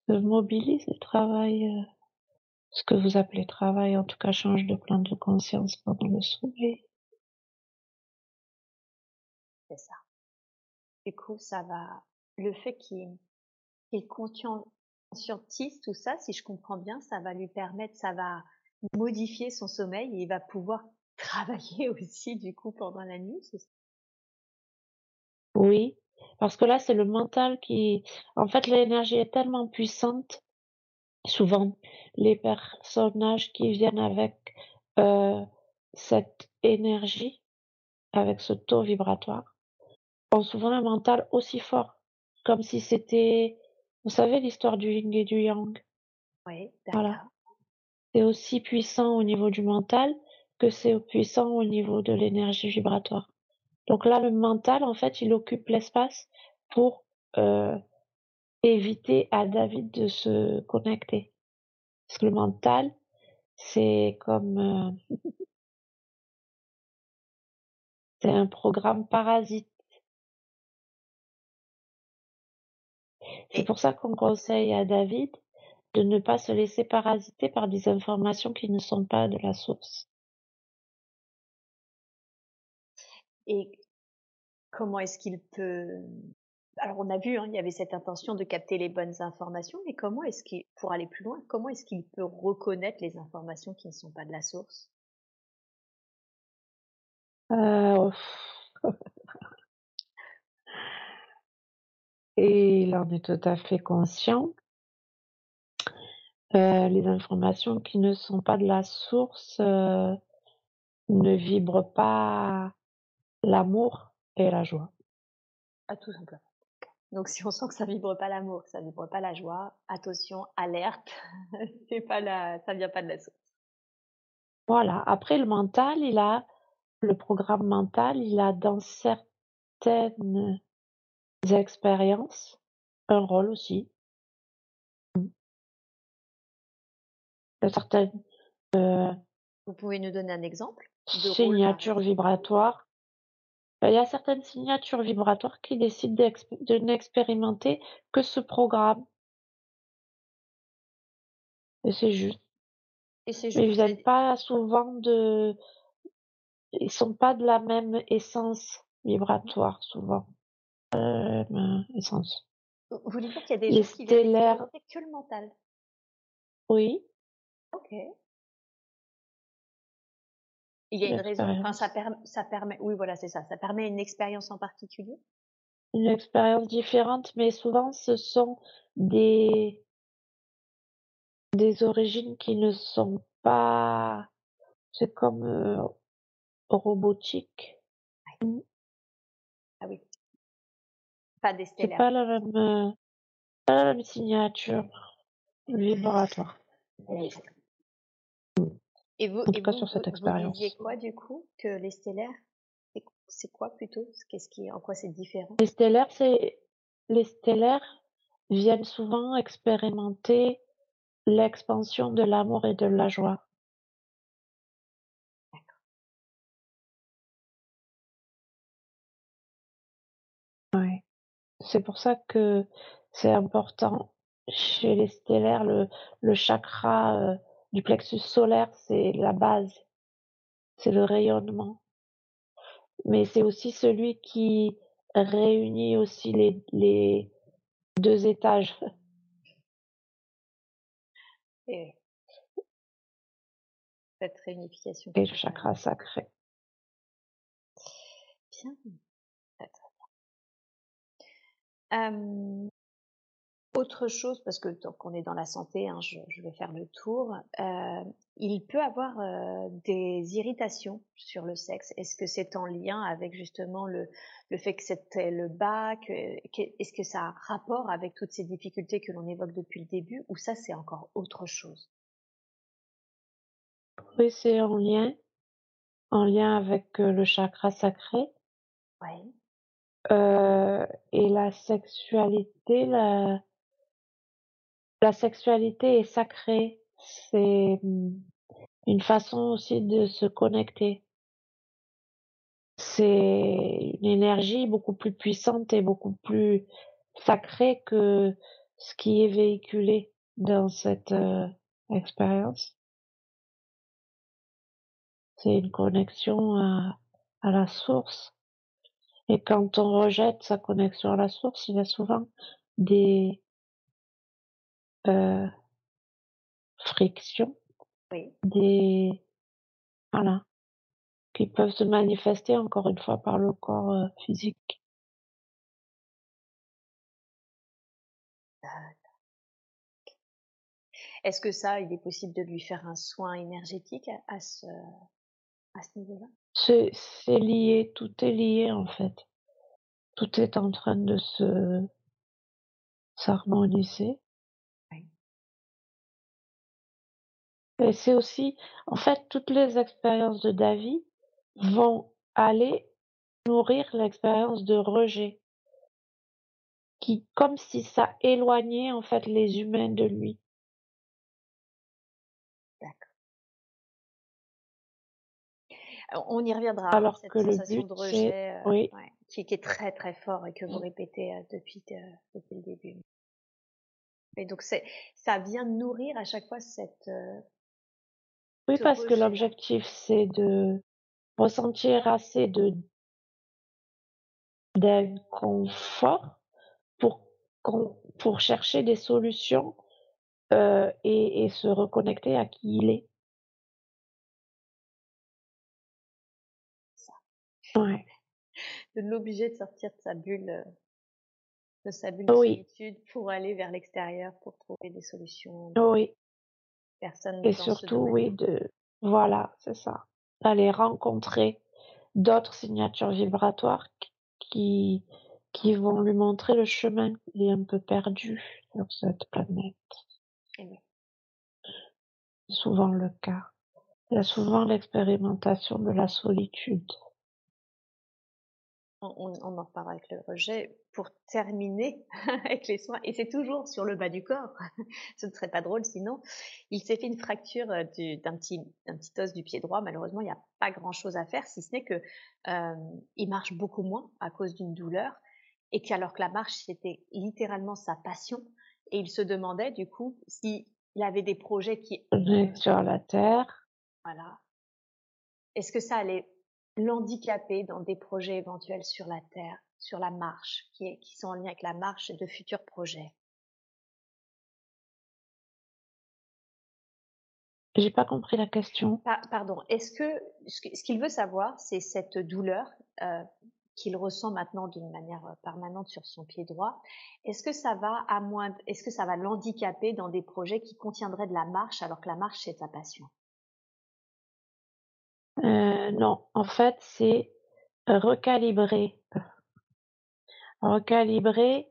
se mobilise et travaille, euh, ce que vous appelez travail, en tout cas change de plan de conscience pendant le sommeil. C'est ça. Du coup, ça va, le fait qu'il qu'il conscientise tout ça, si je comprends bien, ça va lui permettre, ça va modifier son sommeil et il va pouvoir travailler aussi du coup pendant la nuit, Oui, parce que là c'est le mental qui, en fait l'énergie est tellement puissante, souvent les personnages qui viennent avec euh, cette énergie, avec ce taux vibratoire, ont souvent un mental aussi fort, comme si c'était, vous savez l'histoire du yin et du yang? Oui. Voilà c'est aussi puissant au niveau du mental que c'est puissant au niveau de l'énergie vibratoire. Donc là, le mental, en fait, il occupe l'espace pour euh, éviter à David de se connecter. Parce que le mental, c'est comme... Euh, c'est un programme parasite. C'est pour ça qu'on conseille à David de ne pas se laisser parasiter par des informations qui ne sont pas de la source. Et comment est-ce qu'il peut... Alors on a vu, hein, il y avait cette intention de capter les bonnes informations, mais comment est-ce qu'il, pour aller plus loin, comment est-ce qu'il peut reconnaître les informations qui ne sont pas de la source? Euh... Et il en est tout à fait conscient. Euh, les informations qui ne sont pas de la source euh, ne vibrent pas l'amour et la joie. Ah, tout simplement. Donc si on sent que ça vibre pas l'amour, ça vibre pas la joie, attention, alerte, c'est pas la, ça vient pas de la source. Voilà. Après le mental, il a le programme mental, il a dans certaines expériences un rôle aussi. certaines euh, Vous pouvez nous donner un exemple Signature vibratoire. Il y a certaines signatures vibratoires qui décident de n'expérimenter que ce programme. Et c'est juste. Et c'est juste. Mais ils viennent pas souvent de. Ils sont pas de la même essence vibratoire, souvent. Euh, essence. Vous voulez dire qu'il y a des gens qui que le mental Oui. Ok. Il y a une raison, enfin, ça, permet, ça permet, oui, voilà, c'est ça, ça permet une expérience en particulier? Une expérience différente, mais souvent ce sont des, des origines qui ne sont pas, c'est comme euh, robotique. Ah oui. Pas des C'est pas la même, euh, La signature. Vibratoire. Et vous, En tout et cas vous, sur cette vous, vous expérience. disiez quoi du coup que les stellaires, c'est- quoi plutôt? Qu'est-ce qui, en quoi c'est différent? Les stellaires, c'est les stellaires viennent souvent expérimenter l'expansion de l'amour et de la joie. Ouais. C'est pour ça que c'est important chez les stellaires, le, le chakra euh, du plexus solaire, c'est la base, c'est le rayonnement. Mais c'est aussi celui qui réunit aussi les, les deux étages. Et cette réunification. Et le chakra sacré. Bien. Euh, autre chose, parce que tant qu'on est dans la santé, hein, je, je vais faire le tour. Euh, il peut avoir euh, des irritations sur le sexe. Est-ce que c'est en lien avec justement le, le fait que c'était le que- Est-ce que ça a rapport avec toutes ces difficultés que l'on évoque depuis le début ou ça c'est encore autre chose? Oui, c'est en lien, en lien avec euh, le chakra sacré. Oui. Euh, et la sexualité, la, la sexualité est sacrée. C'est hum, une façon aussi de se connecter. C'est une énergie beaucoup plus puissante et beaucoup plus sacrée que ce qui est véhiculé dans cette euh, expérience. C'est une connexion à, à la source. Et quand on rejette sa connexion à la source, il y a souvent des euh, frictions, Oui. des voilà, qui peuvent se manifester encore une fois par le corps euh, physique. Est-ce que ça, il est possible de lui faire un soin énergétique à, ce, à ce niveau-là? C'est c'est lié, tout est lié en fait. Tout est en train de se s'harmoniser. Et c'est aussi, en fait, toutes les expériences de David vont aller nourrir l'expérience de rejet, qui, comme si ça éloignait en fait les humains de lui. Alors, On y reviendra. hein, Alors cette que le sensation but, de rejet, euh, oui. ouais, qui, qui est très très fort et que vous répétez euh, depuis, euh, depuis le début. Et donc ça vient nourrir à chaque fois cette. euh, Oui, Ce parce que l'objectif, c'est de ressentir assez de d'inconfort pour pour chercher des solutions euh, et, et se reconnecter à qui il est. Ouais. de l'obliger de sortir de sa bulle, euh, de sa bulle de solitude pour aller vers l'extérieur pour trouver des solutions. Oui. Et dans surtout, oui, de voilà, c'est ça. D'aller rencontrer d'autres signatures vibratoires qui qui vont lui montrer le chemin. Il est un peu perdu sur cette planète. Eh. C'est souvent le cas. Il y a souvent l'expérimentation de la solitude. On, en reparlera avec le rejet. Pour terminer avec les soins, et c'est toujours sur le bas du corps, ce ne serait pas drôle sinon, il s'est fait une fracture euh, du- d'un petit, d'un petit os du pied droit. Malheureusement, il n'y a pas grand-chose à faire, si ce n'est que euh, il marche beaucoup moins à cause d'une douleur, et qu'alors que la marche, c'était littéralement sa passion, et il se demandait du coup s'il avait des projets qui sur la terre. Voilà. Est-ce que ça allait l'handicaper dans des projets éventuels sur la Terre, sur la marche, qui, est, qui sont en lien avec la marche de futurs projets J'ai pas compris la question. Pa- Pardon, est-ce que ce que- ce qu'il veut savoir, c'est cette douleur euh, qu'il ressent maintenant d'une manière euh, permanente sur son pied droit. Est-ce que ça va à moins, est-ce que ça va l'handicaper dans des projets qui contiendraient de la marche alors que la marche c'est sa passion? Euh, non, en fait, c'est recalibrer. Recalibrer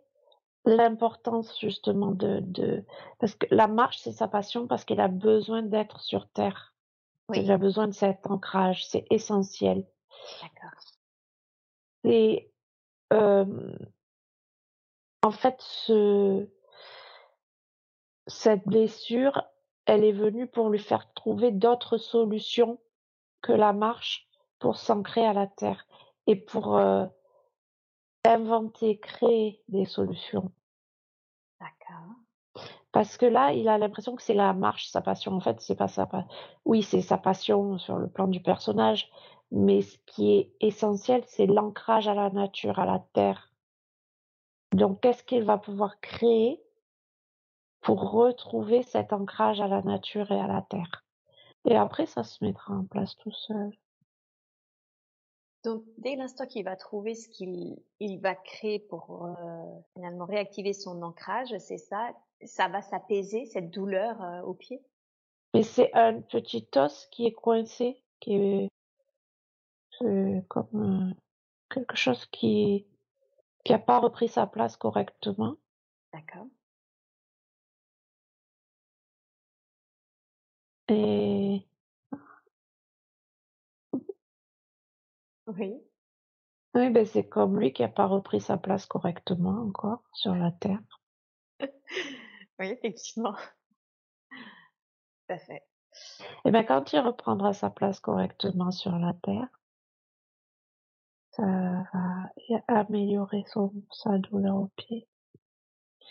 l'importance justement de, de parce que la marche c'est sa passion parce qu'il a besoin d'être sur terre. Il a besoin de cet ancrage, c'est essentiel. D'accord. Et euh, en fait, ce, cette blessure, elle est venue pour lui faire trouver d'autres solutions que la marche pour s'ancrer à la terre et pour euh, inventer, créer des solutions. D'accord. Parce que là, il a l'impression que c'est la marche, sa passion. En fait, c'est pas sa passion. Oui, c'est sa passion sur le plan du personnage, mais ce qui est essentiel, c'est l'ancrage à la nature, à la terre. Donc, qu'est-ce qu'il va pouvoir créer pour retrouver cet ancrage à la nature et à la terre? Et après, ça se mettra en place tout seul. Donc, dès l'instant qu'il va trouver ce qu'il il va créer pour euh, finalement réactiver son ancrage, c'est ça, ça va s'apaiser, cette douleur euh, au pied Mais c'est un petit os qui est coincé, qui est, comme euh, quelque chose qui qui n'a pas repris sa place correctement. D'accord. Oui. Oui, ben c'est comme lui qui a pas repris sa place correctement encore sur la terre. Oui, effectivement. Tout à fait. Et ben quand il reprendra sa place correctement sur la terre, ça va améliorer son, sa douleur au pied.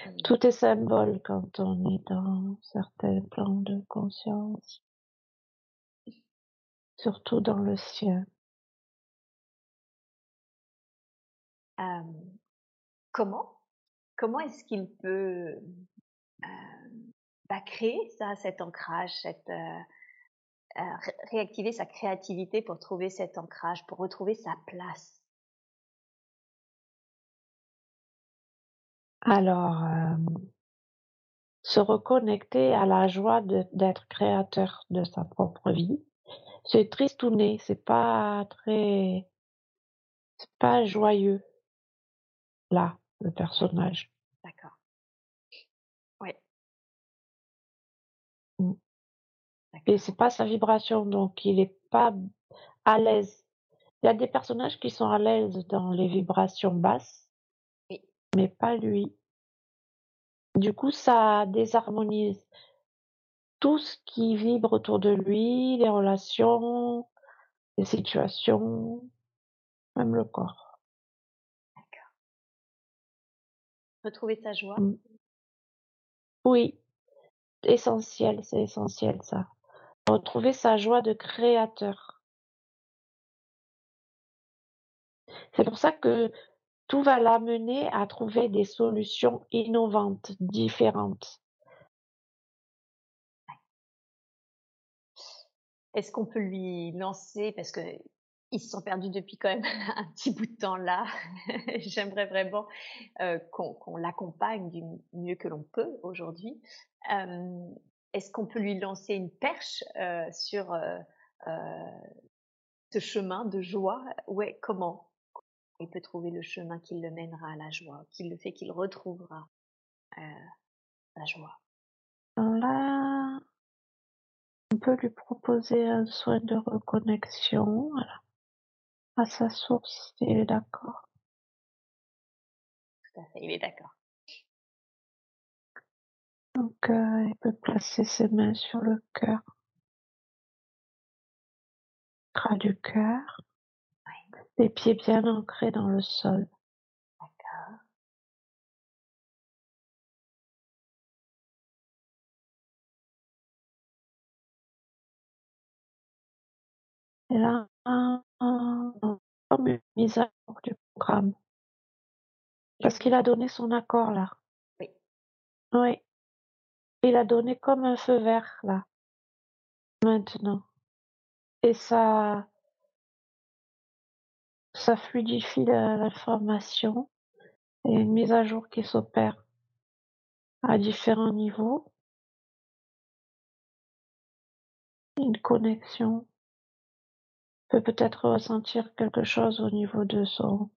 Mmh. Tout est symbole quand on est dans certains plans de conscience, surtout dans le sien. comment comment est-ce qu'il peut bah, créer ça, cet ancrage, cette, réactiver sa créativité pour trouver cet ancrage, pour retrouver sa place? Alors, se reconnecter à la joie d'être créateur de sa propre vie. C'est tristouné, c'est pas très, c'est pas joyeux là, le personnage. D'accord. Oui. Mmh. Et c'est pas sa vibration, donc il est pas à l'aise. Il y a des personnages qui sont à l'aise dans les vibrations basses. Mais pas lui. Du coup, ça désharmonise tout ce qui vibre autour de lui, les relations, les situations, même le corps. Retrouver sa joie mmh. Oui, essentiel, c'est essentiel ça. Retrouver sa joie de créateur. C'est pour ça que tout va l'amener à trouver des solutions innovantes, différentes. Est-ce qu'on peut lui lancer, parce que ils se sont perdus depuis quand même un petit bout de temps là. J'aimerais vraiment euh, qu'on l'accompagne du mieux que l'on peut aujourd'hui. Euh, Est-ce qu'on peut lui lancer une perche euh, sur ce chemin de joie? Ouais, comment? Il peut trouver le chemin qui le mènera à la joie, qui le fait qu'il retrouvera euh, la joie Là, on peut lui proposer un soin de reconnexion. Voilà à sa source, il est d'accord. Tout à fait, il est d'accord. Donc, euh, il peut placer ses mains sur le cœur. Du cœur. Les pieds bien ancrés dans le sol. D'accord. Et là, comme une mise à jour du programme. Parce qu'il a donné son accord là. Oui. Oui. Il a donné comme un feu vert là. Maintenant. Et ça, ça fluidifie l'information. Et une mise à jour qui s'opère à différents niveaux. Une connexion peut peut-être ressentir quelque chose au niveau de son,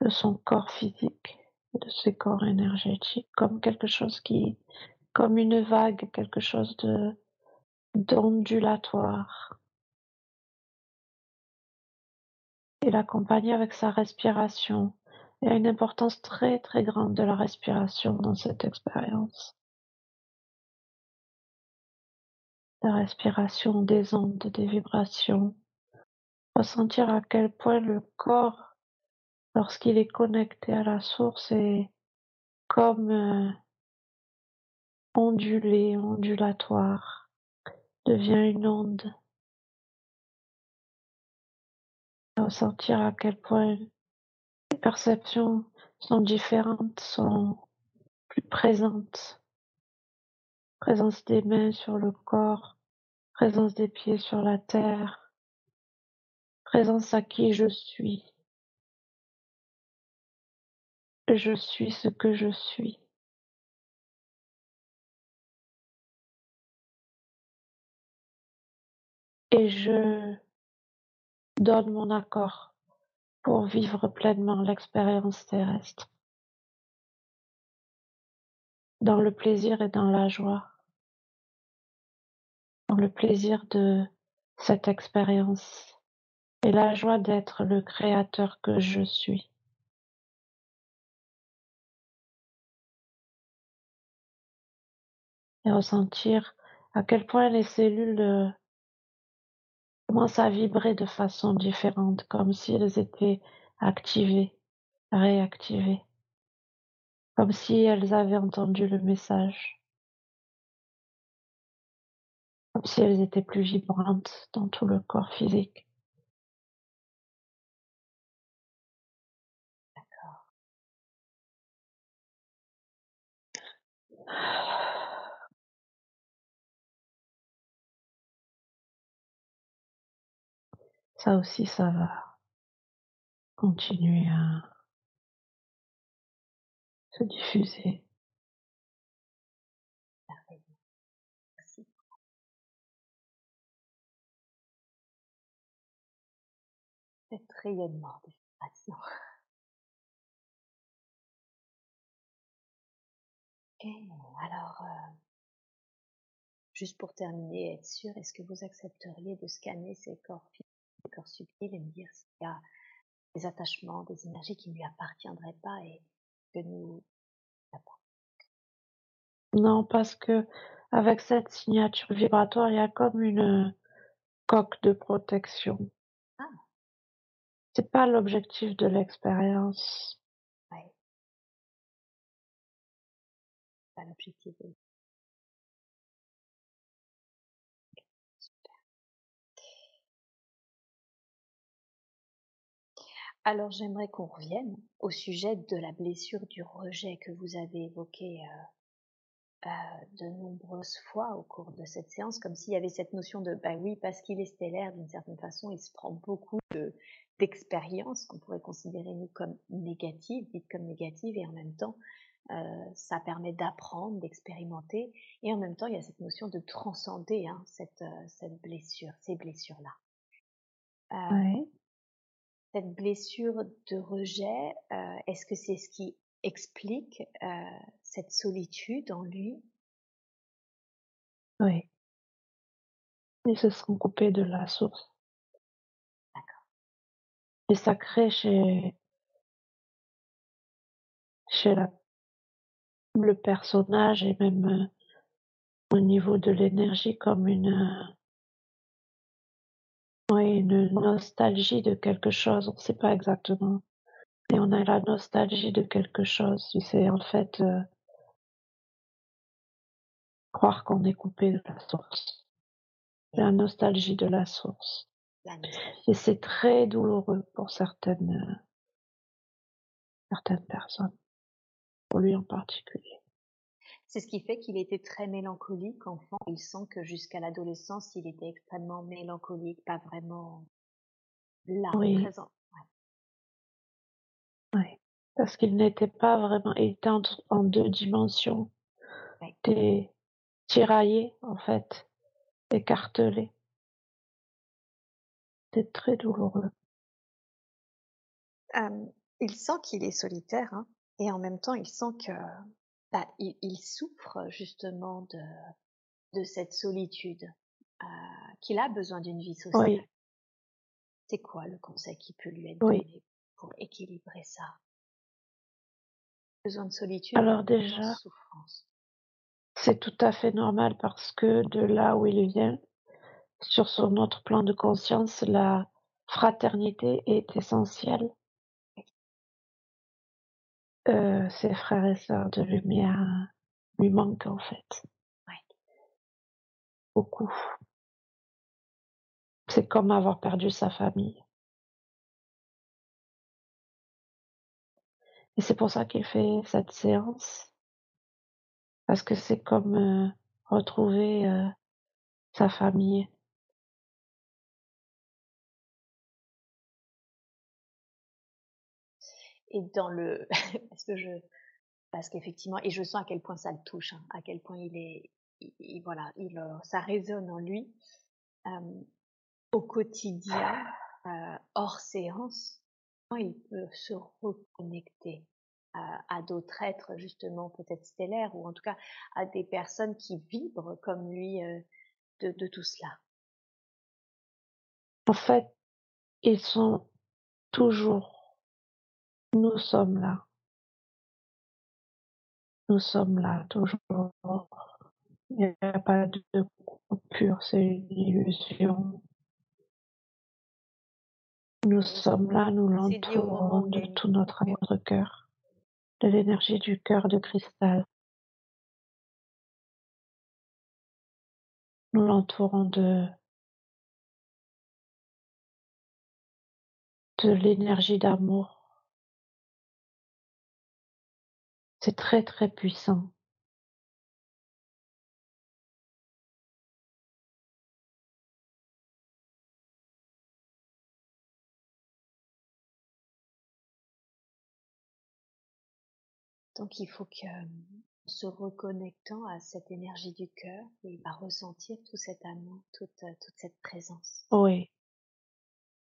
de son corps physique. de ces corps énergétiques comme quelque chose qui, comme une vague, quelque chose de d'ondulatoire. Et l'accompagner avec sa respiration. Il y a une importance très très grande de la respiration dans cette expérience. La respiration des ondes, des vibrations. Ressentir à quel point le corps, lorsqu'il est connecté à la source, est comme euh, ondulé, ondulatoire, devient une onde. Ressentir à quel point perceptions sont différentes, sont plus présentes. Présence des mains sur le corps, présence des pieds sur la terre, présence à qui je suis. Je suis ce que je suis. Et je donne mon accord pour vivre pleinement l'expérience terrestre, dans le plaisir et dans la joie, dans le plaisir de cette expérience. Et la joie d'être le créateur que je suis. Et ressentir à quel point les cellules commencent à vibrer de façon différente, comme si elles étaient activées, réactivées, comme si elles avaient entendu le message, comme si elles étaient plus vibrantes dans tout le corps physique. Ça aussi, ça va continuer à se diffuser. Merci. Cet rayonnement de vibration. Alors, euh, juste pour terminer, être sûr, est-ce que vous accepteriez de scanner ces corps physiques corps subtil et me dire s'il y a des attachements, des énergies qui ne lui appartiendraient pas et que nous Non, parce que avec cette signature vibratoire, il y a comme une coque de protection. Ah. C'est pas l'objectif de l'expérience. Ouais. Pas l'objectif de Alors j'aimerais qu'on revienne au sujet de la blessure du rejet que vous avez évoqué euh, euh, de nombreuses fois au cours de cette séance, comme s'il y avait cette notion de bah oui, parce qu'il est stellaire d'une certaine façon, il se prend beaucoup d'expériences qu'on pourrait considérer nous comme négatives, dites comme négatives, et en même temps euh, ça permet d'apprendre, d'expérimenter, et en même temps il y a cette notion de transcender hein, cette, cette blessure, ces blessures-là. Euh, cette blessure de rejet, euh, est-ce que c'est ce qui explique euh, cette solitude en lui? Oui. Ils se sont coupés de la source. D'accord. Et ça crée chez, chez la, le personnage et même euh, au niveau de l'énergie comme une, oui, une nostalgie de quelque chose, on ne sait pas exactement. Et on a la nostalgie de quelque chose. C'est en fait euh, croire qu'on est coupé de la source. La nostalgie de la source. Et c'est très douloureux pour certaines, euh, certaines personnes. Pour lui en particulier. C'est ce qui fait qu'il était très mélancolique enfant. Il sent que jusqu'à l'adolescence, il était extrêmement mélancolique, pas vraiment là, présent. Oui, parce qu'il n'était pas vraiment, il était en, deux dimensions. Il était tiraillé, en fait, écartelé. C'était très douloureux. il sent qu'il est solitaire, hein et en même temps, il sent que bah, il, souffre justement de, de cette solitude, euh, qu'il a besoin d'une vie sociale. C'est quoi le conseil qui peut lui être donné pour équilibrer ça? Besoin de solitude. Alors déjà, souffrance? C'est tout à fait normal parce que de là où il vient, sur son autre plan de conscience, la fraternité est essentielle. Euh, ses frères et sœurs de lumière lui manquent en fait. Beaucoup. C'est comme avoir perdu sa famille. Et c'est pour ça qu'il fait cette séance. Parce que c'est comme euh, retrouver euh, sa famille. Et dans le, parce que je, parce qu'effectivement, et je sens à quel point ça le touche, hein, à quel point il est, voilà, il, euh, ça résonne en lui. Euh, au quotidien, euh, hors séance, il peut se reconnecter à, à d'autres êtres, justement, peut-être stellaires, ou en tout cas à des personnes qui vibrent comme lui euh, de, de tout cela? En fait, ils sont toujours, nous sommes là. Nous sommes là, toujours. Il n'y a pas de coupure, c'est une illusion. Nous sommes là, nous l'entourons de tout notre amour de cœur, de l'énergie du cœur de cristal. Nous l'entourons de de l'énergie d'amour. C'est très très puissant. Donc il faut que, se reconnectant à cette énergie du cœur, il va ressentir tout cet amour, toute, toute cette présence. Oui.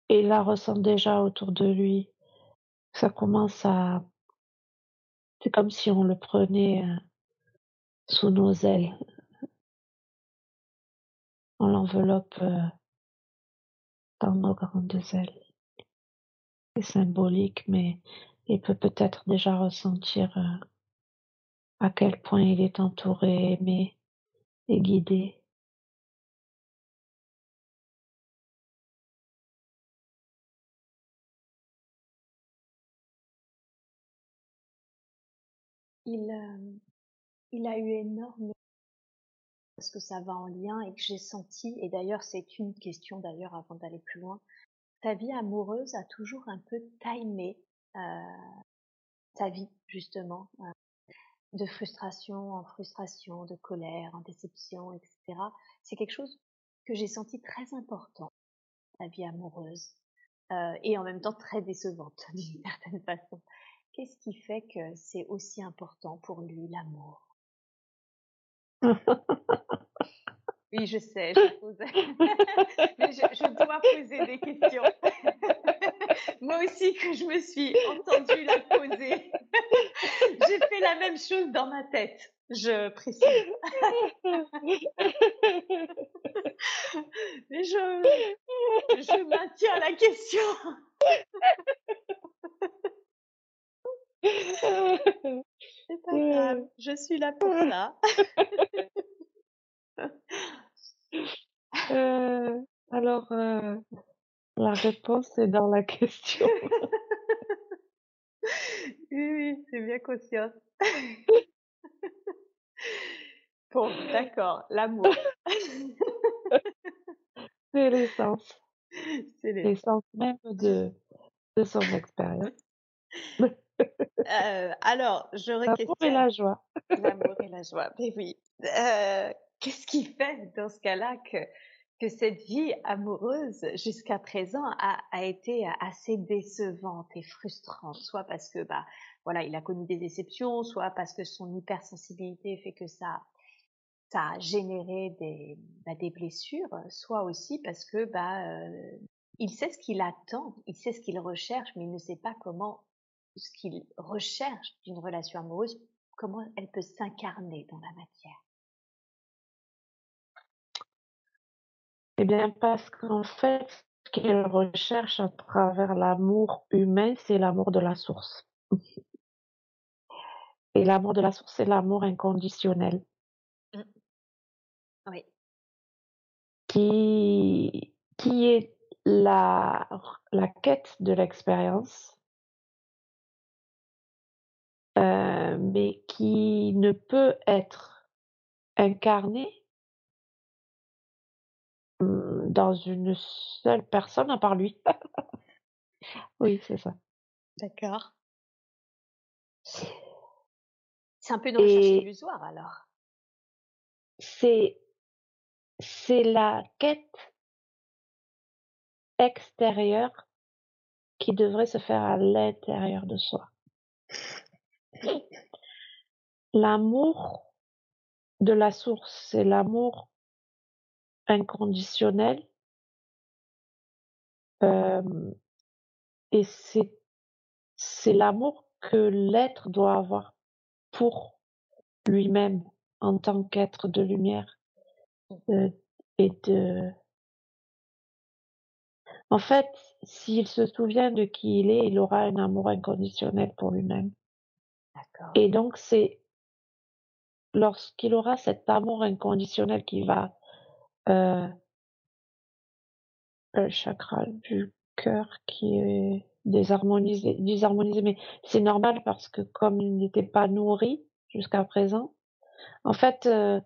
Et il la ressent déjà autour de lui. Ça commence à... C'est comme si on le prenait euh, sous nos ailes. On l'enveloppe euh, dans nos grandes ailes. C'est symbolique, mais il peut peut-être déjà ressentir euh, à quel point il est entouré, aimé et guidé. Il, euh, il a eu énorme parce que ça va en lien et que j'ai senti, et d'ailleurs c'est une question d'ailleurs avant d'aller plus loin, ta vie amoureuse a toujours un peu timé euh, ta vie justement, euh, de frustration en frustration, de colère en déception, etc. C'est quelque chose que j'ai senti très important, ta vie amoureuse, et en même temps très décevante d'une certaine façon. Qu'est-ce qui fait que c'est aussi important pour lui l'amour? Oui, je sais, je pose. Mais je, je, dois poser des questions. Moi aussi que je me suis entendue la poser. J'ai fait la même chose dans ma tête, je précise. Mais je, je maintiens la question. C'est pas grave, je suis là pour ça. Euh, alors, euh, la réponse est dans la question. oui, oui, c'est bien conscient. bon, d'accord, l'amour. c'est l'essence. C'est l'essence même de, de son expérience. Euh, alors, je L'amour et la joie. L'amour et la joie, mais oui. Euh, qu'est-ce qui fait dans ce cas-là que, que cette vie amoureuse jusqu'à présent a, a, été assez décevante et frustrante, soit parce que bah voilà il a connu des déceptions, soit parce que son hypersensibilité fait que ça ça a généré des, bah, des blessures, soit aussi parce que bah euh, il sait ce qu'il attend, il sait ce qu'il recherche, mais il ne sait pas comment ce qu'il recherche d'une relation amoureuse, comment elle peut s'incarner dans la matière? Eh bien, parce qu'en fait, ce qu'il recherche à travers l'amour humain, c'est l'amour de la source. Et l'amour de la source, c'est l'amour inconditionnel. Mmh. Oui. Qui, qui est la, la quête de l'expérience, euh, mais qui ne peut être incarné mmh, dans une seule personne à part lui. oui, c'est ça. D'accord. C'est un peu une recherche Et illusoire alors. c'est c'est la quête extérieure qui devrait se faire à l'intérieur de soi. L'amour de la source, c'est l'amour inconditionnel. euh, et c'est l'amour que l'être doit avoir pour lui-même en tant qu'être de lumière euh, et de en fait s'il se souvient de qui il est il aura un amour inconditionnel pour lui-même Et donc c'est lorsqu'il aura cet amour inconditionnel qui va euh, le chakra du cœur qui est désharmonisé, mais c'est normal parce que comme il n'était pas nourri jusqu'à présent, en fait, euh,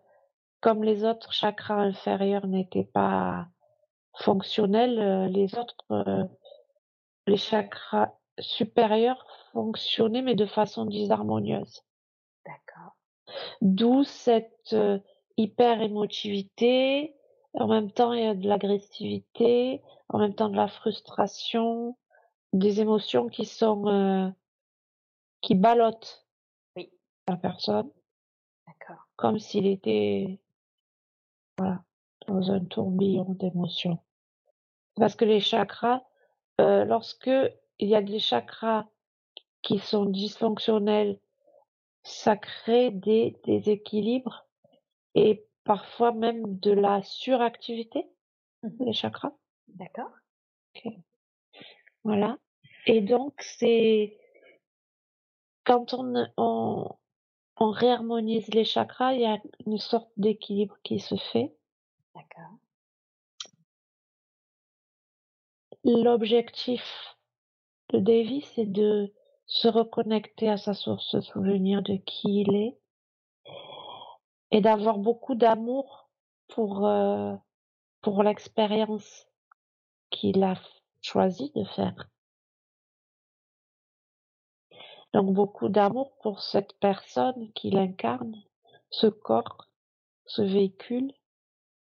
comme les autres chakras inférieurs n'étaient pas fonctionnels, euh, les autres, euh, les chakras supérieurs fonctionnaient mais de façon disharmonieuse. D'accord. D'où cette euh, hyper émotivité. En même temps, il y a de l'agressivité, en même temps de la frustration, des émotions qui sont euh, qui ballottent Oui. la personne, D'accord. comme s'il était voilà dans un tourbillon d'émotions. Parce que les chakras, euh, lorsque il y a des chakras qui sont dysfonctionnels, ça crée des déséquilibres et parfois même de la suractivité Mhm. des chakras. D'accord. Voilà. Et donc, c'est quand on, on, on réharmonise les chakras, il y a une sorte d'équilibre qui se fait. D'accord. L'objectif de Davy, c'est de se reconnecter à sa source, se souvenir de qui il est et d'avoir beaucoup d'amour pour, euh, pour l'expérience qu'il a choisi de faire. Donc beaucoup d'amour pour cette personne qu'il incarne, ce corps, ce véhicule,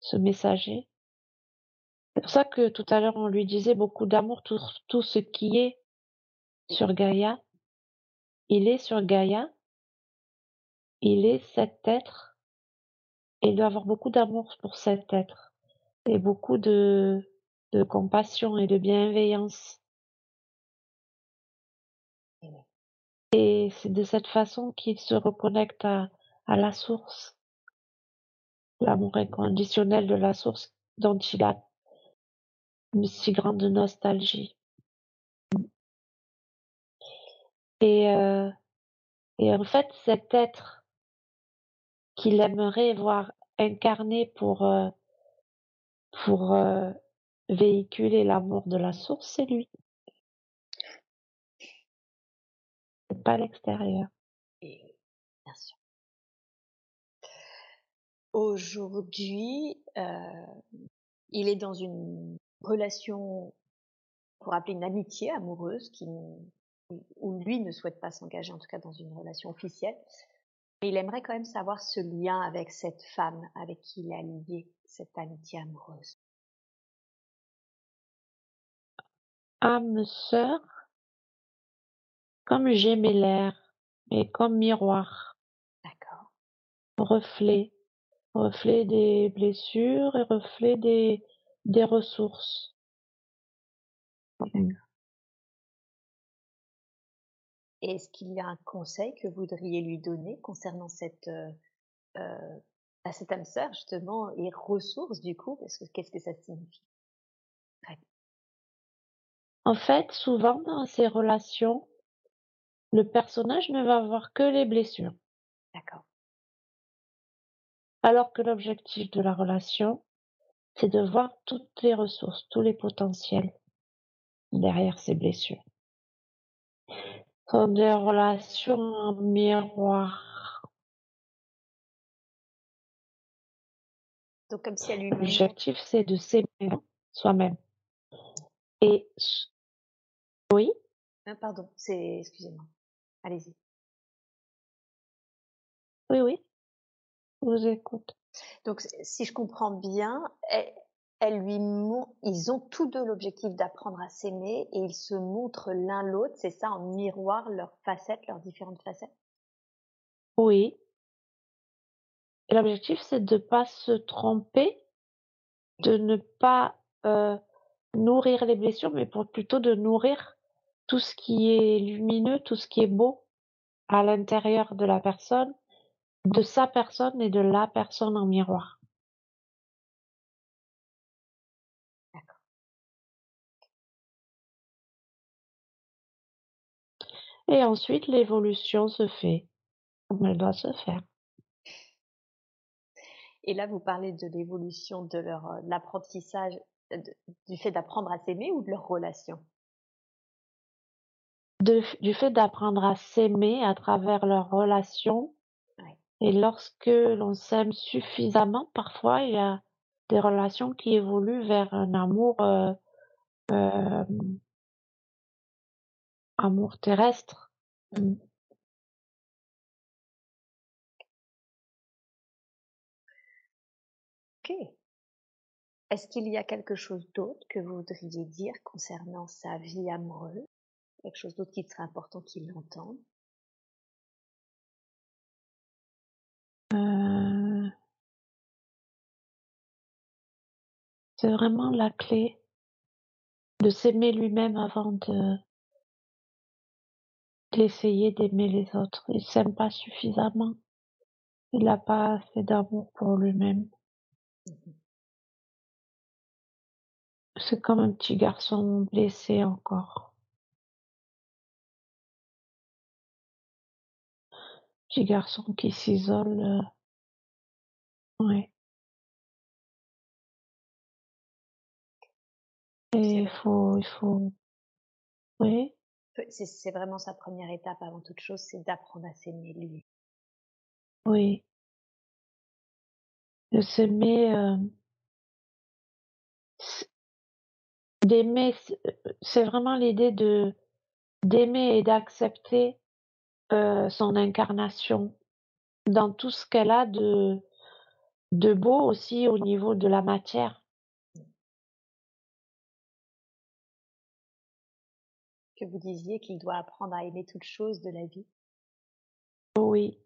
ce messager. C'est pour ça que tout à l'heure on lui disait beaucoup d'amour, tout, tout ce qui est sur Gaïa. Il est sur Gaïa, il est cet être, il doit avoir beaucoup d'amour pour cet être, et beaucoup de, compassion et de bienveillance. Et c'est de cette façon qu'il se reconnecte à la source, l'amour inconditionnel de la source dont il a une si grande nostalgie. Et, euh, et en fait, cet être qu'il aimerait voir incarné pour, euh, pour euh, véhiculer l'amour de la source, c'est lui. C'est pas l'extérieur. Bien sûr. Aujourd'hui, il est dans une relation, pour appeler une amitié amoureuse, qui, où lui ne souhaite pas s'engager, en tout cas dans une relation officielle. Mais il aimerait quand même savoir ce lien avec cette femme avec qui il a lié cette amitié amoureuse. Âme sœur, comme gémellaire et comme miroir, D'accord. reflet, reflet des blessures et reflet des, des ressources. Est-ce qu'il y a un conseil que vous voudriez lui donner concernant cette, euh, euh, bah, cette âme sœur, justement, et ressources, du coup, parce que qu'est-ce que ça signifie? En fait, souvent dans ces relations, le personnage ne va voir que les blessures. D'accord. Alors que l'objectif de la relation, c'est de voir toutes les ressources, tous les potentiels derrière ces blessures. Sont des relations en miroir. Donc comme si elle lui L'objectif, c'est de s'aimer soi-même. Et oui? Ah, pardon, c'est excusez-moi. Allez-y. Oui, oui. Je vous écoute. Donc si je comprends bien, elle, lui ils ont tous deux l'objectif d'apprendre à s'aimer et ils se montrent l'un l'autre, c'est ça, en miroir leurs facettes, leurs différentes facettes? Oui. L'objectif, c'est de ne pas se tromper, de ne pas euh, nourrir les blessures, mais pour plutôt de nourrir tout ce qui est lumineux, tout ce qui est beau à l'intérieur de la personne, de sa personne et de la personne en miroir. Et ensuite, l'évolution se fait comme elle doit se faire. Et là, vous parlez de l'évolution de leur euh, l'apprentissage du fait d'apprendre à s'aimer ou de leur relation? Du fait d'apprendre à s'aimer à travers leur relation. Et lorsque l'on s'aime suffisamment, parfois il y a des relations qui évoluent vers un amour euh, euh, amour terrestre. Mmh. Ok. Est-ce qu'il y a quelque chose d'autre que vous voudriez dire concernant sa vie amoureuse? Quelque chose d'autre qui serait important qu'il l'entende euh. C'est vraiment la clé de s'aimer lui-même avant de d'essayer d'aimer les autres. Il s'aime pas suffisamment. Il n'a pas assez d'amour pour lui-même. Mmh c'est comme un petit garçon blessé encore. Petit garçon qui s'isole. Euh... Ouais. Et il faut, il faut. Oui. C'est vraiment sa première étape avant toute chose, c'est d'apprendre à s'aimer lui. Oui. De s'aimer. Euh d'aimer, c'est vraiment l'idée de d'aimer et d'accepter euh, son incarnation dans tout ce qu'elle a de de beau aussi au niveau de la matière. Que vous disiez qu'il doit apprendre à aimer toutes choses de la vie. Oui.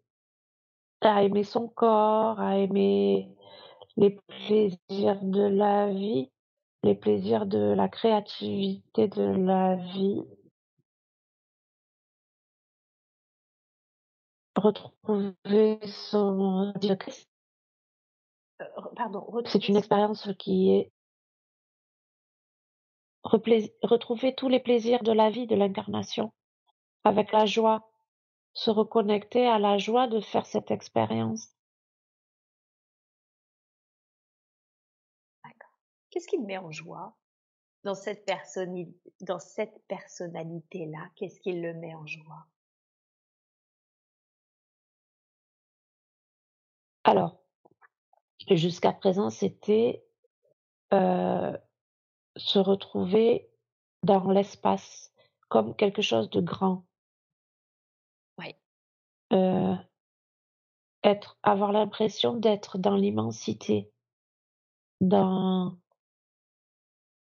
À aimer son corps, à aimer les plaisirs de la vie les plaisirs de la créativité de la vie. Retrouver son euh, pardon, c'est une expérience qui est retrouver tous les plaisirs de la vie, de l'incarnation, avec la joie, se reconnecter à la joie de faire cette expérience. Qu'est-ce qui le met en joie dans cette, dans cette personnalité-là? Qu'est-ce qui le met en joie? Alors, jusqu'à présent, c'était euh, se retrouver dans l'espace comme quelque chose de grand. Oui. Euh, être, avoir l'impression d'être dans l'immensité, dans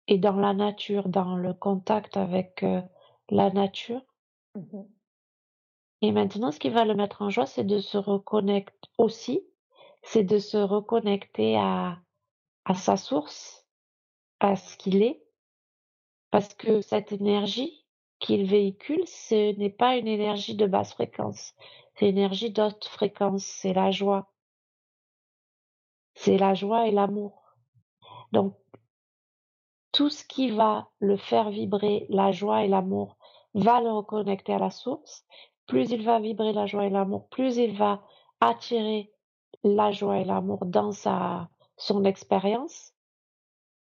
et dans la nature, dans le contact avec euh, la nature. Mmh et maintenant, ce qui va le mettre en joie, c'est de se reconnecter aussi, c'est de se reconnecter à, à sa source, à ce qu'il est, parce que cette énergie qu'il véhicule, ce n'est pas une énergie de basse fréquence, c'est une énergie d'haute fréquence, c'est la joie. C'est la joie et l'amour. Donc, tout ce qui va le faire vibrer, la joie et l'amour, va le reconnecter à la source. Plus il va vibrer la joie et l'amour, plus il va attirer la joie et l'amour dans sa, son expérience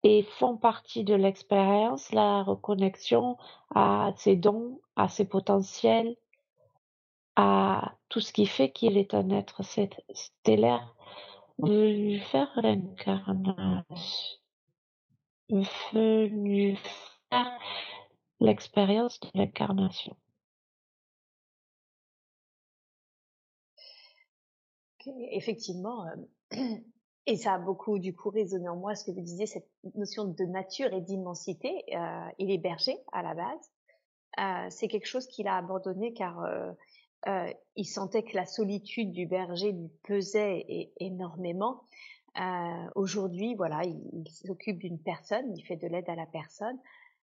et font partie de l'expérience la reconnexion à ses dons, à ses potentiels, à tout ce qui fait qu'il est un être stellaire. Venu faire l'incarnation, venu faire l'expérience de l'incarnation. Effectivement, euh, et ça a beaucoup du coup résonné en moi ce que vous disiez, cette notion de nature et d'immensité. Euh, il est berger à la base. Euh, c'est quelque chose qu'il a abandonné car euh, euh, il sentait que la solitude du berger lui pesait et, énormément. Aujourd'hui, voilà, il, il s'occupe d'une personne, il fait de l'aide à la personne,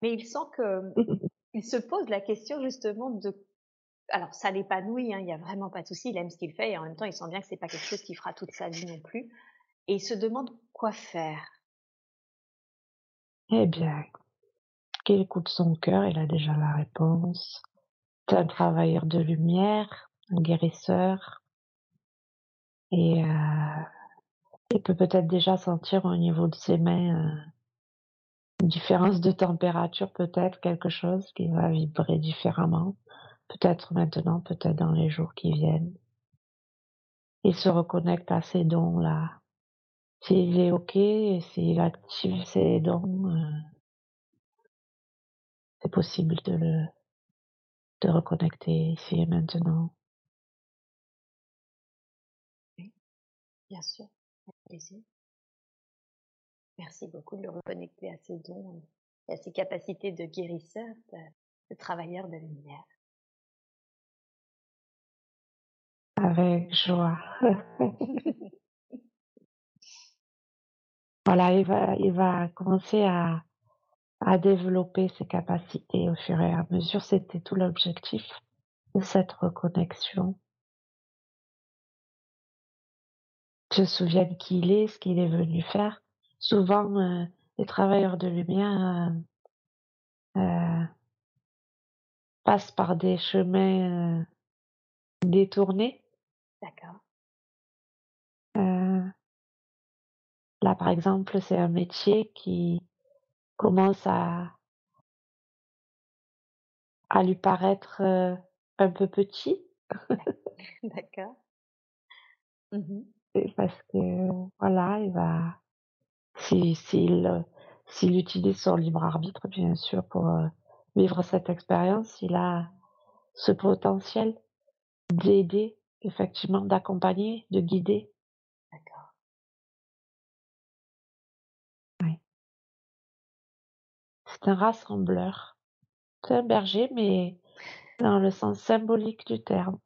mais il sent que il se pose la question justement de alors ça l'épanouit, hein, il y a vraiment pas de souci, il aime ce qu'il fait et en même temps il sent bien que c'est pas quelque chose qu'il fera toute sa vie non plus et il se demande quoi faire. Eh bien, qu'il écoute son cœur, il a déjà la réponse. C'est un travailleur de lumière, un guérisseur, et euh, il peut peut-être déjà sentir au niveau de ses mains euh, une différence de température, peut-être quelque chose qui va vibrer différemment, peut-être maintenant, peut-être dans les jours qui viennent. Il se reconnecte à ces dons-là, s'il est OK s'il active ses dons, euh, c'est possible de le de reconnecter ici et maintenant. Oui, bien sûr, avec plaisir. Merci beaucoup de le reconnecter à ses dons et à ses capacités de guérisseur, de, de travailleur de lumière. Avec joie. Voilà, il va, il va commencer à, à développer ses capacités au fur et à mesure. C'était tout l'objectif de cette reconnexion. Se souvienne qui il est, ce qu'il est venu faire. Souvent, euh, les travailleurs de lumière euh, euh, passent par des chemins euh, détournés. D'accord. Là, par exemple, c'est un métier qui commence à, à lui paraître euh, un peu petit. D'accord. Mmh parce que, voilà, il va, s'il, s'il, s'il utilise son libre arbitre, bien sûr, pour euh, vivre cette expérience, il a ce potentiel d'aider, effectivement, d'accompagner, de guider. C'est un rassembleur. C'est un berger, mais dans le sens symbolique du terme.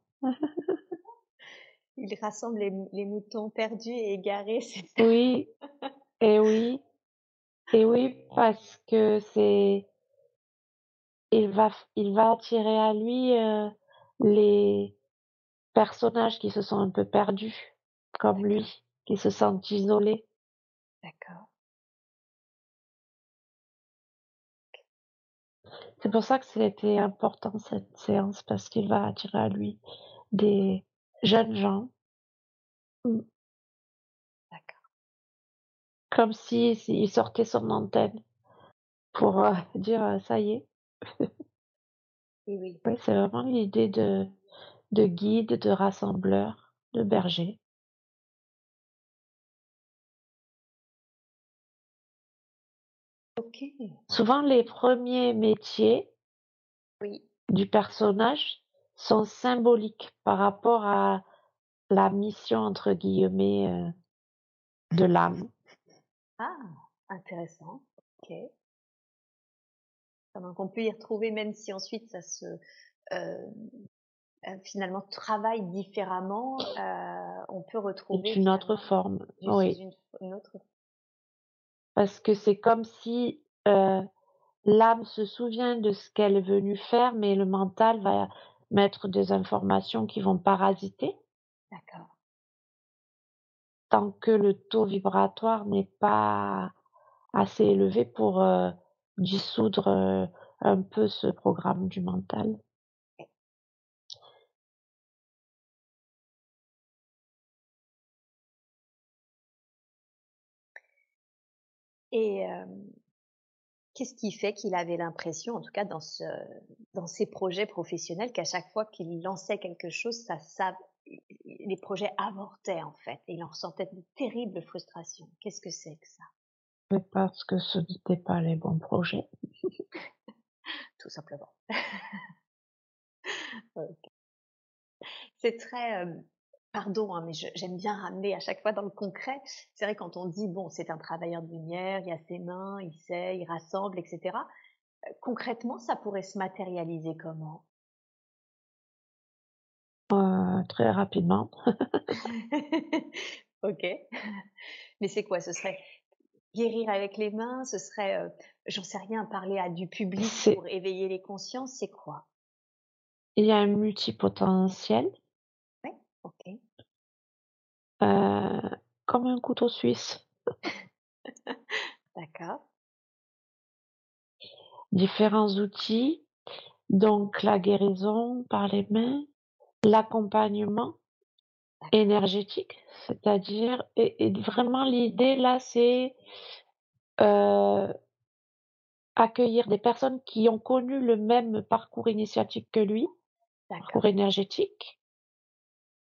Il rassemble les, les moutons perdus et égarés, Oui, et oui, et oui, parce que c'est, il va, il va attirer à lui euh, les personnages qui se sont un peu perdus, comme lui, qui se sentent isolés. D'accord. C'est pour ça que c'était important cette séance, parce qu'il va attirer à lui des jeunes gens. Mm. D'accord. Comme si, s'il sortait son antenne pour euh, dire euh, ça y est. Oui. C'est vraiment l'idée de, de guide, de rassembleur, de berger. Souvent, les premiers métiers Oui. du personnage sont symboliques par rapport à la mission, entre guillemets, euh, de l'âme. Ah, intéressant. Ok. Donc on peut y retrouver, même si ensuite ça se euh, euh, finalement travaille différemment, euh, on peut retrouver une autre forme. Oui. une, une autre. Parce que c'est comme si euh, l'âme se souvient de ce qu'elle est venue faire, mais le mental va mettre des informations qui vont parasiter. D'accord. Tant que le taux vibratoire n'est pas assez élevé pour euh, dissoudre euh, un peu ce programme du mental. Et euh, qu'est-ce qui fait qu'il avait l'impression, en tout cas dans, ce, dans ses projets professionnels, qu'à chaque fois qu'il lançait quelque chose, ça, ça, les projets avortaient en fait, et il en ressentait de terribles frustrations. Qu'est-ce que c'est que ça? Parce que ce n'étaient pas les bons projets. Tout simplement. C'est très, euh, pardon, hein, mais j'aime bien ramener à chaque fois dans le concret. C'est vrai quand on dit bon, c'est un travailleur de lumière, il a ses mains, il sait, il rassemble, etc. Euh, concrètement, ça pourrait se matérialiser comment? Euh, Très rapidement. ok. Mais c'est quoi? Ce serait guérir avec les mains, ce serait, euh, j'en sais rien, parler à du public pour éveiller les consciences, c'est quoi? Il y a un multipotentiel. Ok. Euh, comme un couteau suisse. D'accord. Différents outils, donc la guérison par les mains, l'accompagnement énergétique, c'est-à-dire et, vraiment l'idée là c'est euh, accueillir des personnes qui ont connu le même parcours initiatique que lui, parcours énergétique,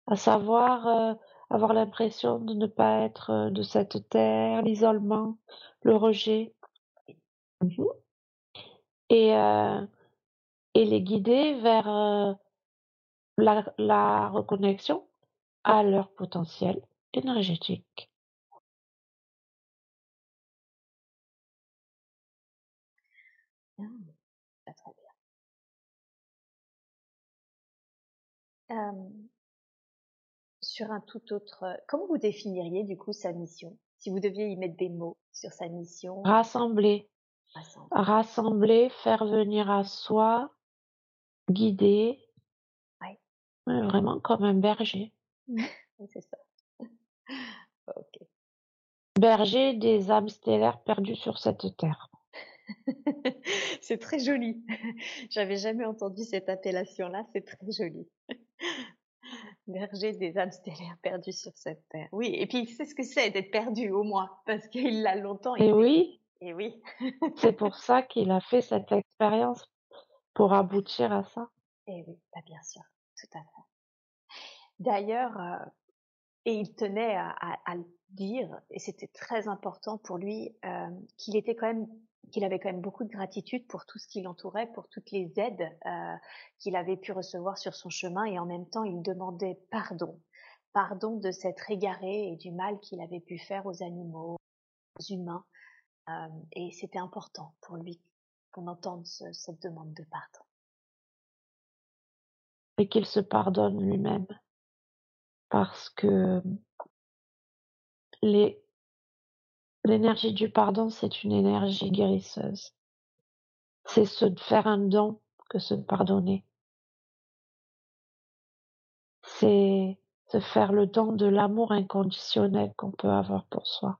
à savoir euh, avoir l'impression de ne pas être euh, de cette terre, l'isolement, le rejet, mmh et et les guider vers la, la reconnexion à leur potentiel énergétique. Ah. Sur un tout autre, comment vous définiriez du coup sa mission? Si vous deviez y mettre des mots sur sa mission Rassembler. Rassembler, faire venir à soi, guider. Ouais. vraiment comme un berger. c'est ça. ok. Berger des âmes stellaires perdues sur cette terre. c'est très joli. J'avais jamais entendu cette appellation-là, c'est très joli. Berger des âmes stellaires perdues sur cette terre. Oui, et puis il sait ce que c'est d'être perdu au moins, parce qu'il l'a longtemps. Et oui. Et oui. c'est pour ça qu'il a fait cette expérience, pour aboutir à ça. Et oui, bah, bien sûr, tout à fait. D'ailleurs, euh, et il tenait à, le dire, et c'était très important pour lui, euh, qu'il était quand même, qu'il avait quand même beaucoup de gratitude pour tout ce qui l'entourait, pour toutes les aides euh, qu'il avait pu recevoir sur son chemin, et en même temps, il demandait pardon, pardon de s'être égaré et du mal qu'il avait pu faire aux animaux, aux humains, euh, et c'était important pour lui qu'on entende ce, cette demande de pardon. Et qu'il se pardonne lui-même parce que les l'énergie du pardon, c'est une énergie guérisseuse. C'est se faire un don que se pardonner. C'est se faire le don de l'amour inconditionnel qu'on peut avoir pour soi.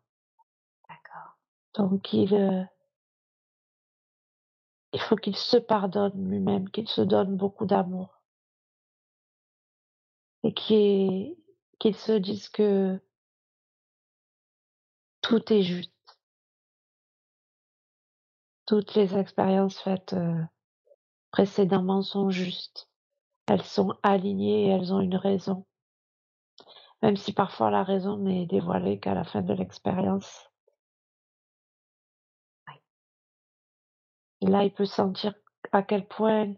D'accord. Donc il, euh, il faut qu'il se pardonne lui-même, qu'il se donne beaucoup d'amour et qu'ils se disent que tout est juste. Toutes les expériences faites euh, précédemment sont justes. Elles sont alignées et elles ont une raison. Même si parfois la raison n'est dévoilée qu'à la fin de l'expérience. Et là, il peut sentir à quel point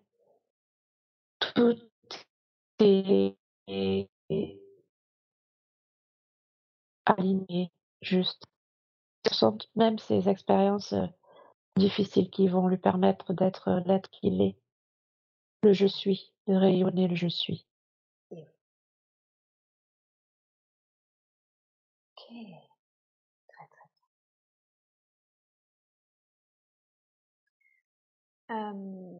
tout est aligné, juste. Ce sont même ces expériences euh, difficiles qui vont lui permettre d'être euh, l'être qu'il est, le je suis, de rayonner le je suis. Ok. Très bien.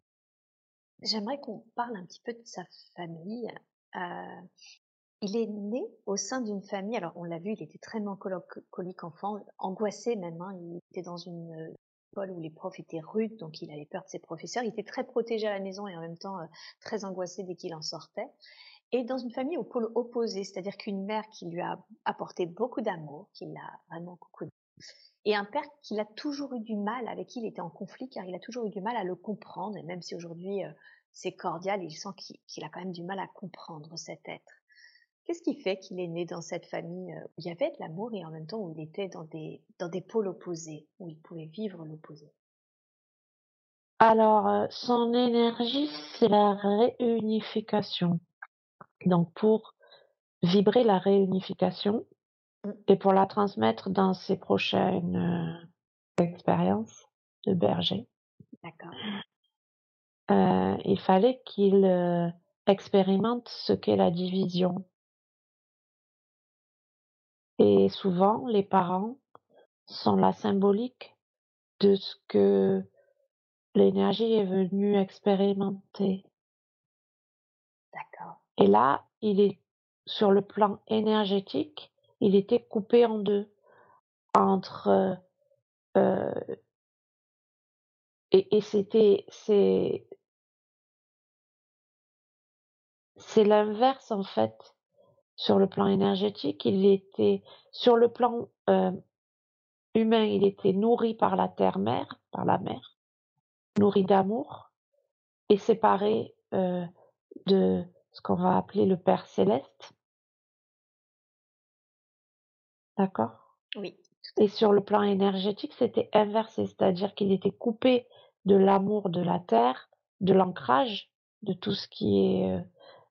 J'aimerais qu'on parle un petit peu de sa famille. Euh, il est né au sein d'une famille, alors on l'a vu, il était très mélancolique enfant, angoissé même, hein, il était dans une euh, école où les profs étaient rudes, donc il avait peur de ses professeurs, il était très protégé à la maison et en même temps euh, très angoissé dès qu'il en sortait. Et dans une famille au pôle opposé, c'est-à-dire qu'une mère qui lui a apporté beaucoup d'amour, qui l'a vraiment coucouné, et un père qu'il a toujours eu du mal, avec qui il était en conflit, car il a toujours eu du mal à le comprendre, et même si aujourd'hui euh, c'est cordial, il sent qu'il a quand même du mal à comprendre cet être. Qu'est-ce qui fait qu'il est né dans cette famille euh, où il y avait de l'amour et en même temps où il était dans des, dans des pôles opposés, où il pouvait vivre l'opposé? Alors, euh, son énergie, c'est la réunification. Donc, pour vibrer la réunification, Mmh. et pour la transmettre dans ses prochaines euh, expériences de berger. D'accord. Euh, il fallait qu'il euh, expérimente ce qu'est la division. Et souvent, les parents sont la symbolique de ce que l'énergie est venue expérimenter. D'accord. Et là, il est sur le plan énergétique, il était coupé en deux entre euh, et, et c'était c'est c'est l'inverse en fait sur le plan énergétique il était sur le plan euh, humain il était nourri par la terre mère par la mère nourri d'amour et séparé euh, de ce qu'on va appeler le Père céleste D'accord? Oui. Et sur le plan énergétique, c'était inversé, c'est-à-dire qu'il était coupé de l'amour de la terre, de l'ancrage, de tout ce qui est euh,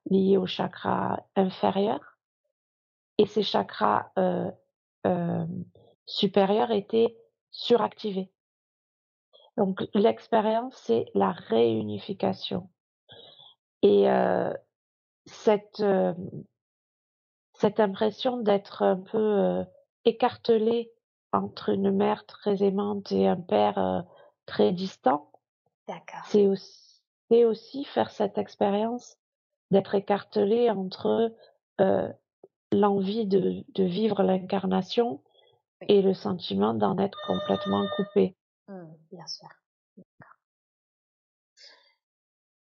lié au chakra inférieur. Et ces chakras euh, euh, supérieurs étaient suractivés. Donc l'expérience, c'est la réunification. Et cette, cette impression d'être un peu écartelé entre une mère très aimante et un père euh, très distant. C'est aussi, aussi faire cette expérience d'être écartelé entre euh, l'envie de, de, vivre l'incarnation et le sentiment d'en être complètement coupé. Mmh, bien sûr.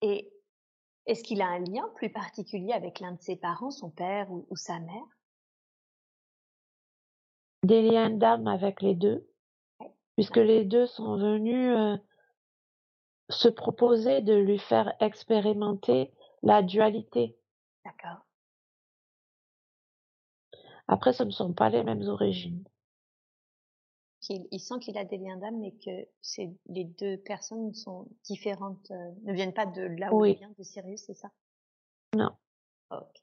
Et est-ce qu'il a un lien plus particulier avec l'un de ses parents, son père ou sa mère? Des liens d'âme avec les deux, puisque les deux sont venus euh, se proposer de lui faire expérimenter la dualité. D'accord. Après, ce ne sont pas les mêmes origines. Il, sent qu'il a des liens d'âme, mais que les deux personnes sont différentes, euh, ne viennent pas de là où il vient, de Sirius, c'est ça? Non. ok.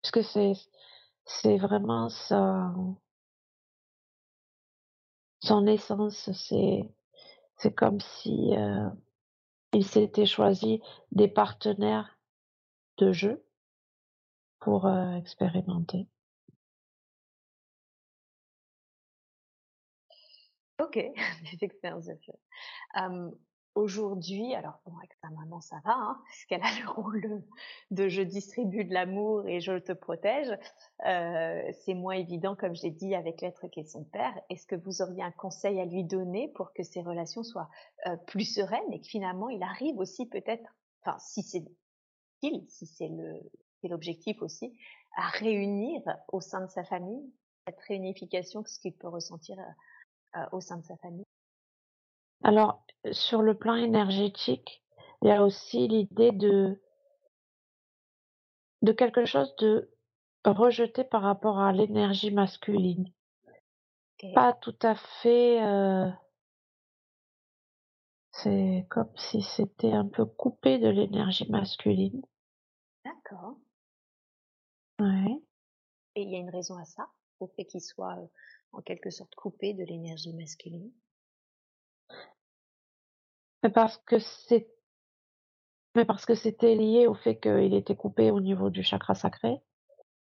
Parce que c'est, c'est vraiment ça son essence, c'est c'est comme si euh, il s'était choisi des partenaires de jeu pour euh, expérimenter. Ok, des expériences de jeu. Aujourd'hui, alors bon, avec ta maman, ça va, hein, parce a le rôle de je distribue de l'amour et je te protège. C'est moins évident, comme j'ai dit, avec l'être qui est son père. Est-ce que vous auriez un conseil à lui donner pour que ces relations soient plus sereines et que finalement il arrive aussi peut-être, enfin, si c'est si c'est l'objectif aussi, à réunir au sein de sa famille cette réunification, ce qu'il peut ressentir euh, au sein de sa famille? Alors, sur le plan énergétique, il y a aussi l'idée de de quelque chose de rejeté par rapport à l'énergie masculine. Pas tout à fait, euh, c'est comme si c'était un peu coupé de l'énergie masculine. D'accord. Ouais. Et il y a une raison à ça, au fait qu'il soit euh, en quelque sorte coupé de l'énergie masculine mais parce que c'est mais parce que c'était lié au fait qu'il était coupé au niveau du chakra sacré,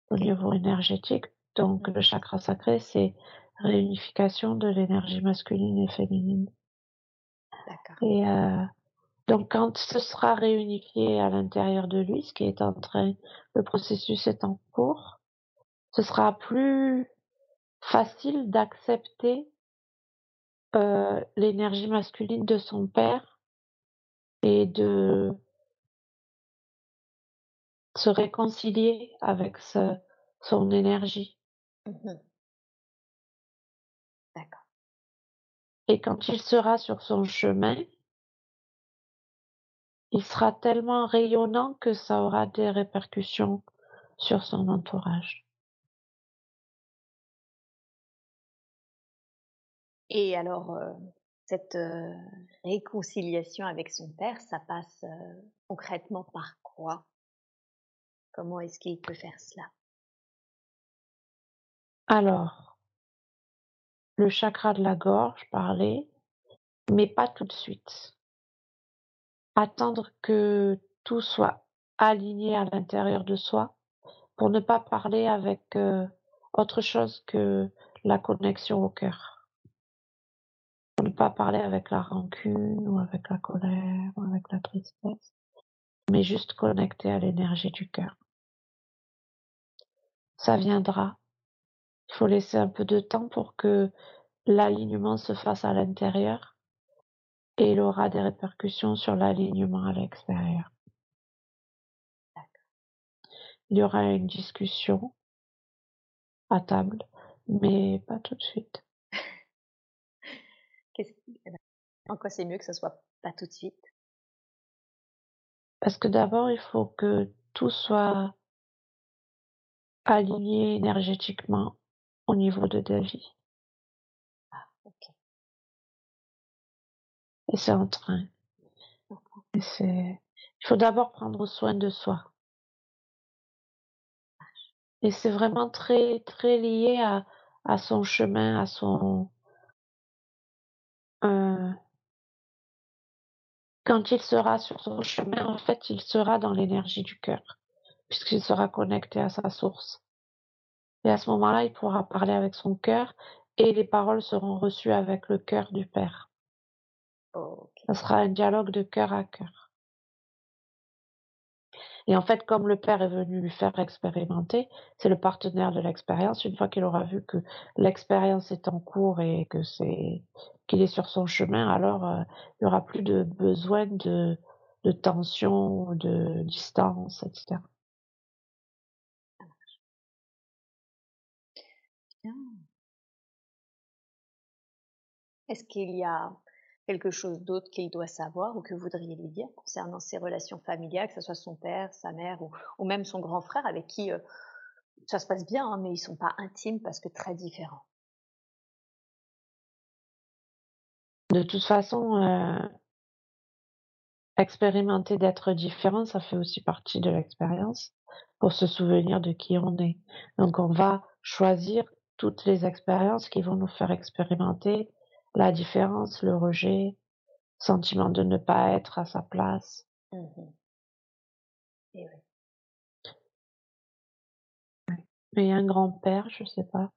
au niveau énergétique. Donc le chakra sacré, c'est réunification de l'énergie masculine et féminine. D'accord. Et euh, donc quand ce sera réunifié à l'intérieur de lui, ce qui est en train, le processus est en cours, ce sera plus facile d'accepter euh, l'énergie masculine de son père et de se réconcilier avec ce, son énergie. Mhm. D'accord. Et quand il sera sur son chemin, il sera tellement rayonnant que ça aura des répercussions sur son entourage. Et alors, euh, cette euh, réconciliation avec son père, ça passe euh, concrètement par quoi? Comment est-ce qu'il peut faire cela? Alors, le chakra de la gorge, parler, mais pas tout de suite. Attendre que tout soit aligné à l'intérieur de soi pour ne pas parler avec autre chose que la connexion au cœur. Ne pas parler avec la rancune ou avec la colère ou avec la tristesse, mais juste connecter à l'énergie du cœur. Ça viendra. Il faut laisser un peu de temps pour que l'alignement se fasse à l'intérieur et il aura des répercussions sur l'alignement à l'extérieur. Il y aura une discussion à table, mais pas tout de suite. Qu'est-ce qui- eh ben, En quoi c'est mieux que ce soit pas tout de suite? Parce que d'abord, il faut que tout soit aligné énergétiquement au niveau de David. Ok. Et c'est en train. Et c'est, il faut d'abord prendre soin de soi. Et c'est vraiment très, très lié à, à son chemin, à son, euh, quand il sera sur son chemin, en fait, il sera dans l'énergie du cœur, puisqu'il sera connecté à sa source. Et à ce moment-là, il pourra parler avec son cœur et les paroles seront reçues avec le cœur du Père. Ça sera un dialogue de cœur à cœur. Et en fait, comme le Père est venu lui faire expérimenter, c'est le partenaire de l'expérience. Une fois qu'il aura vu que l'expérience est en cours et que c'est qu'il est sur son chemin, alors euh, il n'y aura plus de besoin de, de tension, de distance, etc. Est-ce qu'il y a quelque chose d'autre qu'il doit savoir ou que vous voudriez lui dire concernant ses relations familiales, que ce soit son père, sa mère ou, même son grand frère avec qui euh, ça se passe bien, hein, mais ils sont pas intimes parce que très différents. De toute façon, euh, expérimenter d'être différent, ça fait aussi partie de l'expérience pour se souvenir de qui on est. Donc on va choisir toutes les expériences qui vont nous faire expérimenter la différence, le rejet, sentiment de ne pas être à sa place. Mhm. Et oui. Mais un grand-père, je sais pas.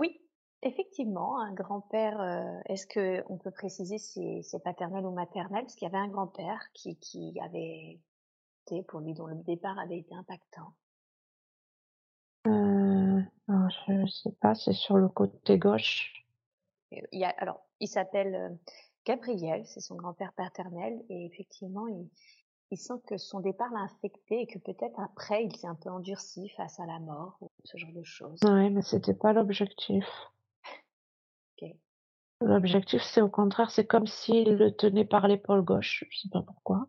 Oui, effectivement, un grand-père, euh, est-ce que on peut préciser si c'est paternel ou maternel? Parce qu'il y avait un grand-père qui, qui avait été, pour lui, dont le départ avait été impactant. Euh, je sais pas, c'est sur le côté gauche. Il y a, alors, il s'appelle euh, Gabriel, c'est son grand-père paternel, et effectivement, il, il sent que son départ l'a infecté et que peut-être après, il s'est un peu endurci face à la mort ou ce genre de choses. Ouais, mais c'était pas l'objectif. L'objectif, c'est au contraire, c'est comme s'il le tenait par l'épaule gauche. Je sais pas pourquoi.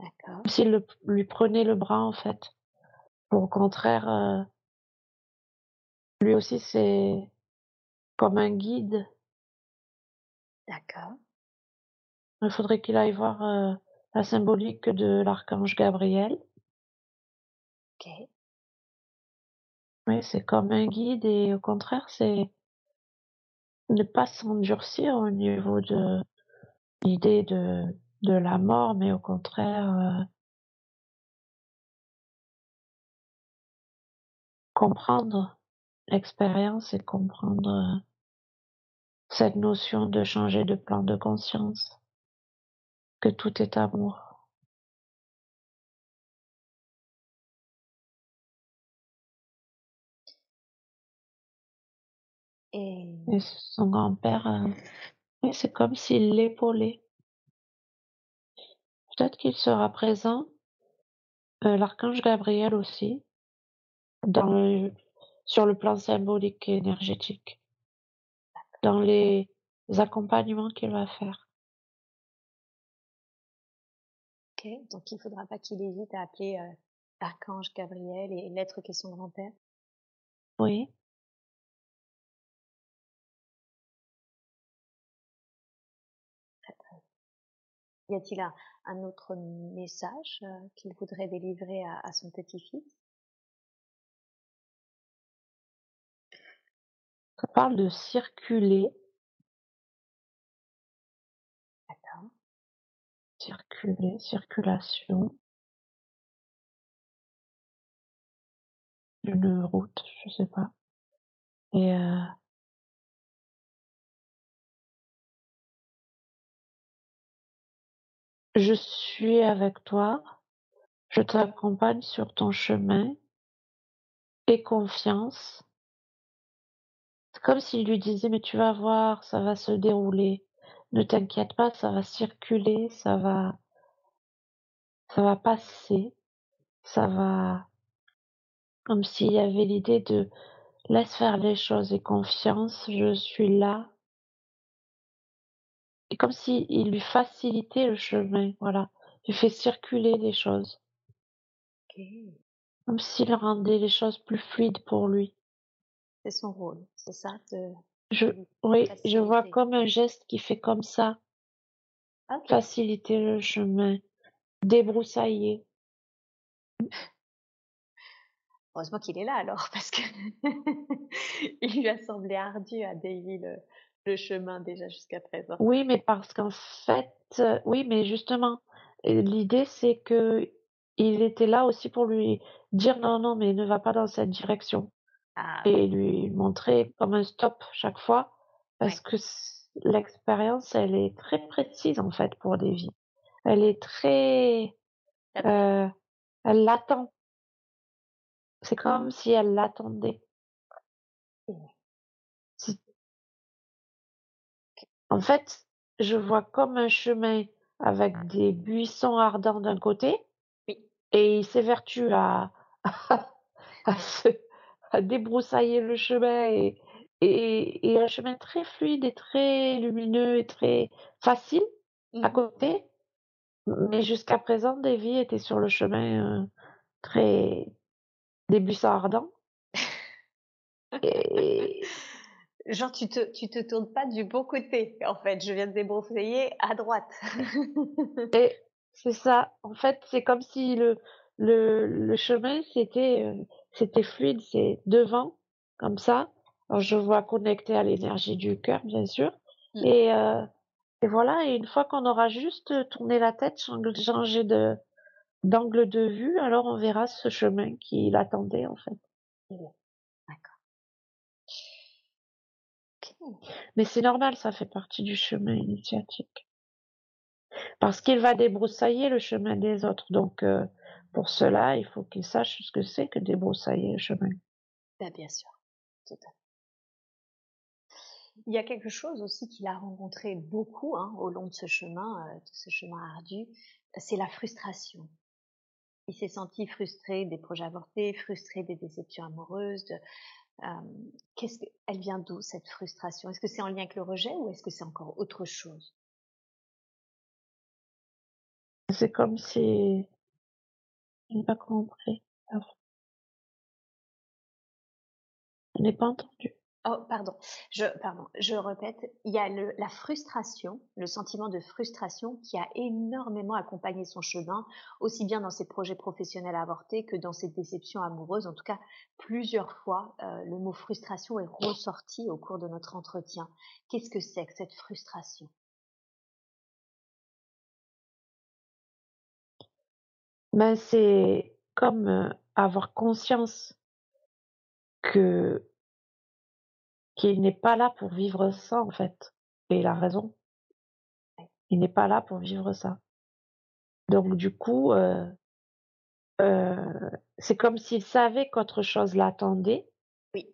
D'accord. Comme s'il le- lui prenait le bras, en fait. Pour au contraire, euh, lui aussi, c'est comme un guide. D'accord. Il faudrait qu'il aille voir euh, la symbolique de l'archange Gabriel. Ok. Oui, c'est comme un guide et au contraire, c'est ne pas s'endurcir au niveau de l'idée de, de la mort, mais au contraire, euh, comprendre l'expérience et comprendre euh, cette notion de changer de plan de conscience. que tout est amour. Et Et son grand-père, euh, c'est comme s'il l'épaulait. Peut-être qu'il sera présent, euh, l'archange Gabriel aussi, dans le, sur le plan symbolique et énergétique, dans les accompagnements qu'il va faire. ok, donc il faudra pas qu'il hésite à appeler euh, l'archange Gabriel et l'être qui est son grand-père. Oui. Y a-t-il un, un autre message euh, qu'il voudrait délivrer à, à son petit-fils? Ça parle de circuler, D'accord. circuler, circulation. Une route, je sais pas. Et euh, je suis avec toi, je t'accompagne sur ton chemin, et confiance. Comme s'il lui disait, mais tu vas voir, ça va se dérouler. Ne t'inquiète pas, ça va circuler, ça va, ça va passer, ça va, comme s'il y avait l'idée de laisse faire les choses et confiance, je suis là. Et comme s'il lui facilitait le chemin, voilà. Il fait circuler les choses. Comme s'il rendait les choses plus fluides pour lui. C'est son rôle, c'est ça de Je, oui, je vois comme un geste qui fait comme ça, Ok. faciliter le chemin, débroussailler. Heureusement qu'il est là alors, parce que il lui a semblé ardu à Davy le, le chemin déjà jusqu'à présent. Oui, mais parce qu'en fait, euh, oui, mais justement, l'idée c'est que il était là aussi pour lui dire non, non, mais ne va pas dans cette direction Ah, et lui montrer comme un stop chaque fois parce Ouais. que l'expérience, elle est très précise en fait pour Davy. Elle est très, euh, elle l'attend. C'est comme si elle l'attendait. En fait, je vois comme un chemin avec des buissons ardents d'un côté Oui. et il s'évertue à, à, se, à débroussailler le chemin et, et, et un chemin très fluide et très lumineux et très facile à Mhm. côté. Mais jusqu'à présent, Davy était sur le chemin euh, très ardents. Et Genre, tu te, tu te tournes pas du bon côté, en fait. Je viens de débroussailler à droite. Et c'est ça. En fait, c'est comme si le, le, le chemin, c'était, euh, c'était fluide, c'est devant, comme ça. Alors, je vois connecté à l'énergie du cœur, bien sûr. Mm. Et, euh, et voilà. Et une fois qu'on aura juste tourné la tête, chang- changé de, d'angle de vue, alors on verra ce chemin qui l'attendait, en fait. Ok. Mais c'est normal, ça fait partie du chemin initiatique. Parce qu'il va débroussailler le chemin des autres. Donc, euh, pour cela, il faut qu'il sache ce que c'est que débroussailler le chemin. Ben, bien sûr, fait. Il y a quelque chose aussi qu'il a rencontré beaucoup hein, au long de ce chemin, euh, de ce chemin ardu, c'est la frustration. Il s'est senti frustré des projets avortés, frustré des déceptions amoureuses. De, euh, qu'est-ce que, elle vient d'où cette frustration? Est-ce que c'est en lien avec le rejet ou est-ce que c'est encore autre chose? C'est comme si... Je n'ai pas compris. Je n'ai pas entendu. Oh, pardon. Je, pardon. Répète. Il y a la frustration, le sentiment de frustration qui a énormément accompagné son chemin, aussi bien dans ses projets professionnels avortés que dans ses déceptions amoureuses. En tout cas, plusieurs fois, euh, le mot frustration est ressorti au cours de notre entretien. Qu'est-ce que c'est que cette frustration? Ben, c'est comme euh, avoir conscience que qu'il n'est pas là pour vivre ça, en fait. Et il a raison. Il n'est pas là pour vivre ça. Donc du coup, euh, euh, c'est comme s'il savait qu'autre chose l'attendait. Oui.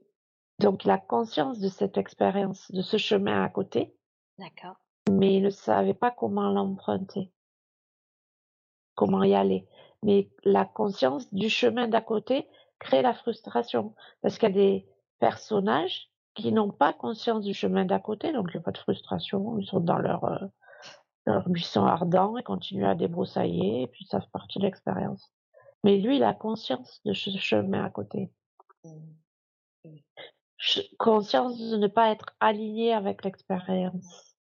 Donc il a conscience de cette expérience, de ce chemin à côté. D'accord. Mais il ne savait pas comment l'emprunter, comment y aller. Mais la conscience du chemin d'à côté crée la frustration. Parce qu'il y a des personnages qui n'ont pas conscience du chemin d'à côté, donc il n'y a pas de frustration, ils sont dans leur, euh, leur buisson ardent et continuent à débroussailler, et puis ça fait partie de l'expérience. Mais lui, il a conscience de ce chemin à côté. Mmh. Conscience de ne pas être aligné avec l'expérience.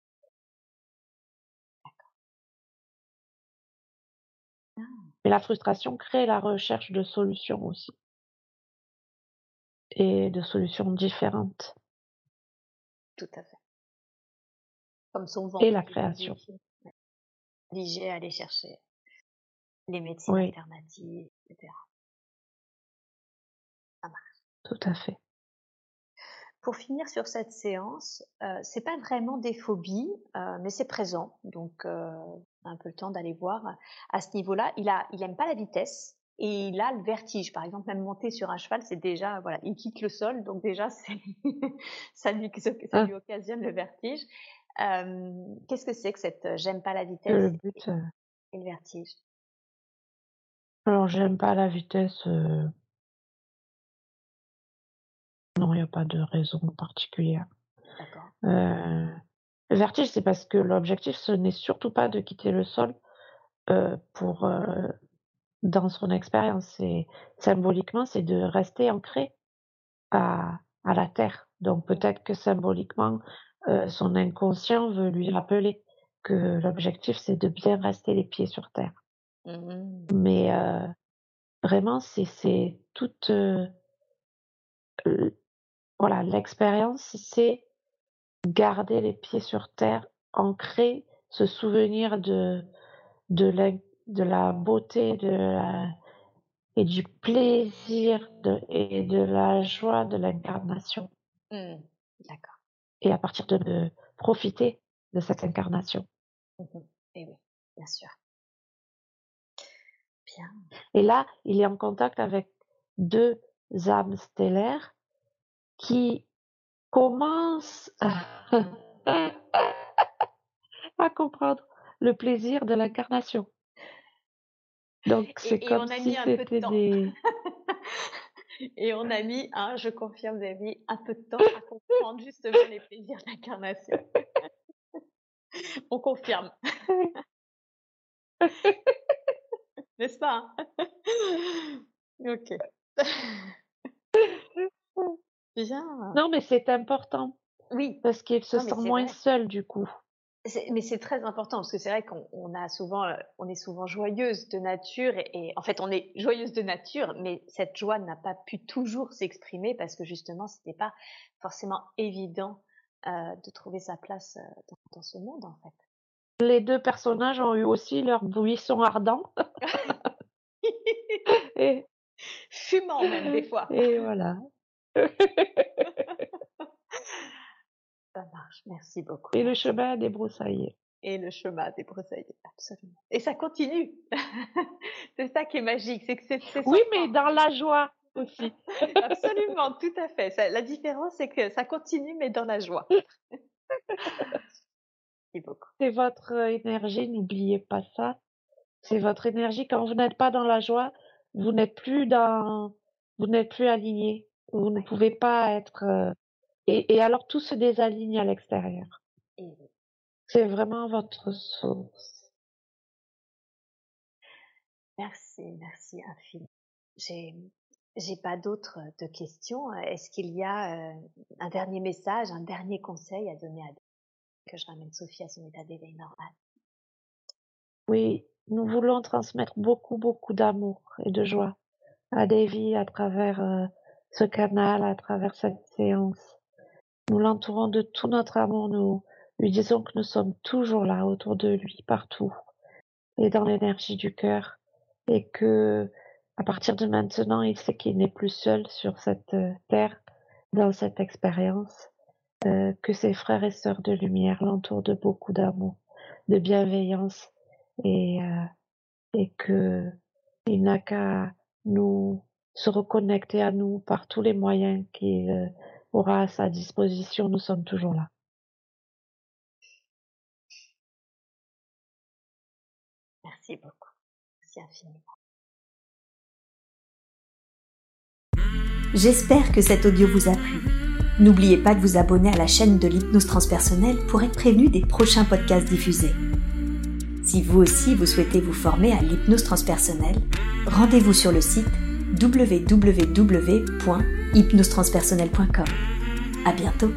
Mais la frustration crée la recherche de solutions aussi. Et de solutions différentes. Tout à fait. Comme son Et la création. Obligé à aller chercher les médecines alternatives, etc. Ça marche. Tout à fait. Pour finir sur cette séance, euh, c'est pas vraiment des phobies, euh, mais c'est présent. Donc, euh, un peu le temps d'aller voir à ce niveau-là. Il a, il aime pas la vitesse et il a le vertige. Par exemple, même monter sur un cheval, c'est déjà, voilà, il quitte le sol, donc déjà, ça lui, ça ah. lui occasionne le vertige. Qu'est-ce que c'est que cette j'aime pas la vitesse le but, et le vertige? Alors, j'aime pas la vitesse. Non, il n'y a pas de raison particulière. Le vertige, c'est parce que l'objectif, ce n'est surtout pas de quitter le sol euh, pour euh, dans son expérience. Symboliquement, c'est de rester ancré à, à la terre. Donc peut-être que symboliquement, euh, son inconscient veut lui rappeler que l'objectif, c'est de bien rester les pieds sur terre. Mmh Mais euh, vraiment, c'est c'est toute euh, voilà l'expérience, c'est garder les pieds sur terre, ancrer ce souvenir de, de, la, de la beauté de la, et du plaisir de, et de la joie de l'incarnation. Mmh, d'accord. Et à partir de, de, profiter de cette incarnation. Mmh et oui, bien sûr. Bien. Et là, il est en contact avec deux âmes stellaires qui commence à, comprendre le plaisir de l'incarnation. Donc c'est comme si c'était des... Et on a mis, hein, je confirme, mis un peu de temps à comprendre justement les plaisirs d'incarnation. on confirme. N'est-ce pas hein? Ok. Non, mais c'est important. Oui. Parce qu'il se sent moins seul du coup. Mais c'est très important parce que c'est vrai qu'on a souvent, euh, on est souvent joyeuse de nature et, en fait on est joyeuse de nature, mais cette joie n'a pas pu toujours s'exprimer parce que justement c'était pas forcément évident euh, de trouver sa place euh, dans, ce monde en fait. Les deux personnages ont eu aussi leur buisson ardent. et fumant même des fois. Et voilà. Ça marche, merci beaucoup. Et le chemin des broussailles. Et le chemin des broussailles, absolument. Et ça continue. c'est ça qui est magique, c'est que c'est. Oui, mais dans la joie aussi. absolument, tout à fait. la différence, c'est que ça continue, mais dans la joie. merci beaucoup. C'est votre énergie, n'oubliez pas ça. C'est votre énergie. Quand vous n'êtes pas dans la joie, vous n'êtes plus dans, vous n'êtes plus aligné. Vous ne pouvez pas être. Euh, et, et, alors tout se désaligne à l'extérieur. C'est vraiment votre source. Merci, merci infiniment. J'ai, j'ai pas d'autres de questions. Est-ce qu'il y a euh, un dernier message, un dernier conseil à donner à que je ramène Sophie à son état d'éveil normal? Oui, nous voulons transmettre beaucoup, beaucoup d'amour et de joie à Davy à travers euh, ce canal à travers cette séance. Nous l'entourons de tout notre amour, nous lui disons que nous sommes toujours là autour de lui, partout, et dans l'énergie du cœur, et que à partir de maintenant, il sait qu'il n'est plus seul sur cette euh, terre, dans cette expérience, euh, que ses frères et sœurs de lumière l'entourent de beaucoup d'amour, de bienveillance, et, euh, et que il n'a qu'à nous se reconnecter à nous par tous les moyens qu'il euh, aura à sa disposition. Nous sommes toujours là. Merci beaucoup. Merci infiniment. J'espère que cet audio vous a plu. N'oubliez pas de vous abonner à la chaîne de l'hypnose transpersonnelle pour être prévenu des prochains podcasts diffusés. Si vous aussi vous souhaitez vous former à l'hypnose transpersonnelle, rendez-vous sur le site www.hypnosetranspersonnelle.com. À bientôt!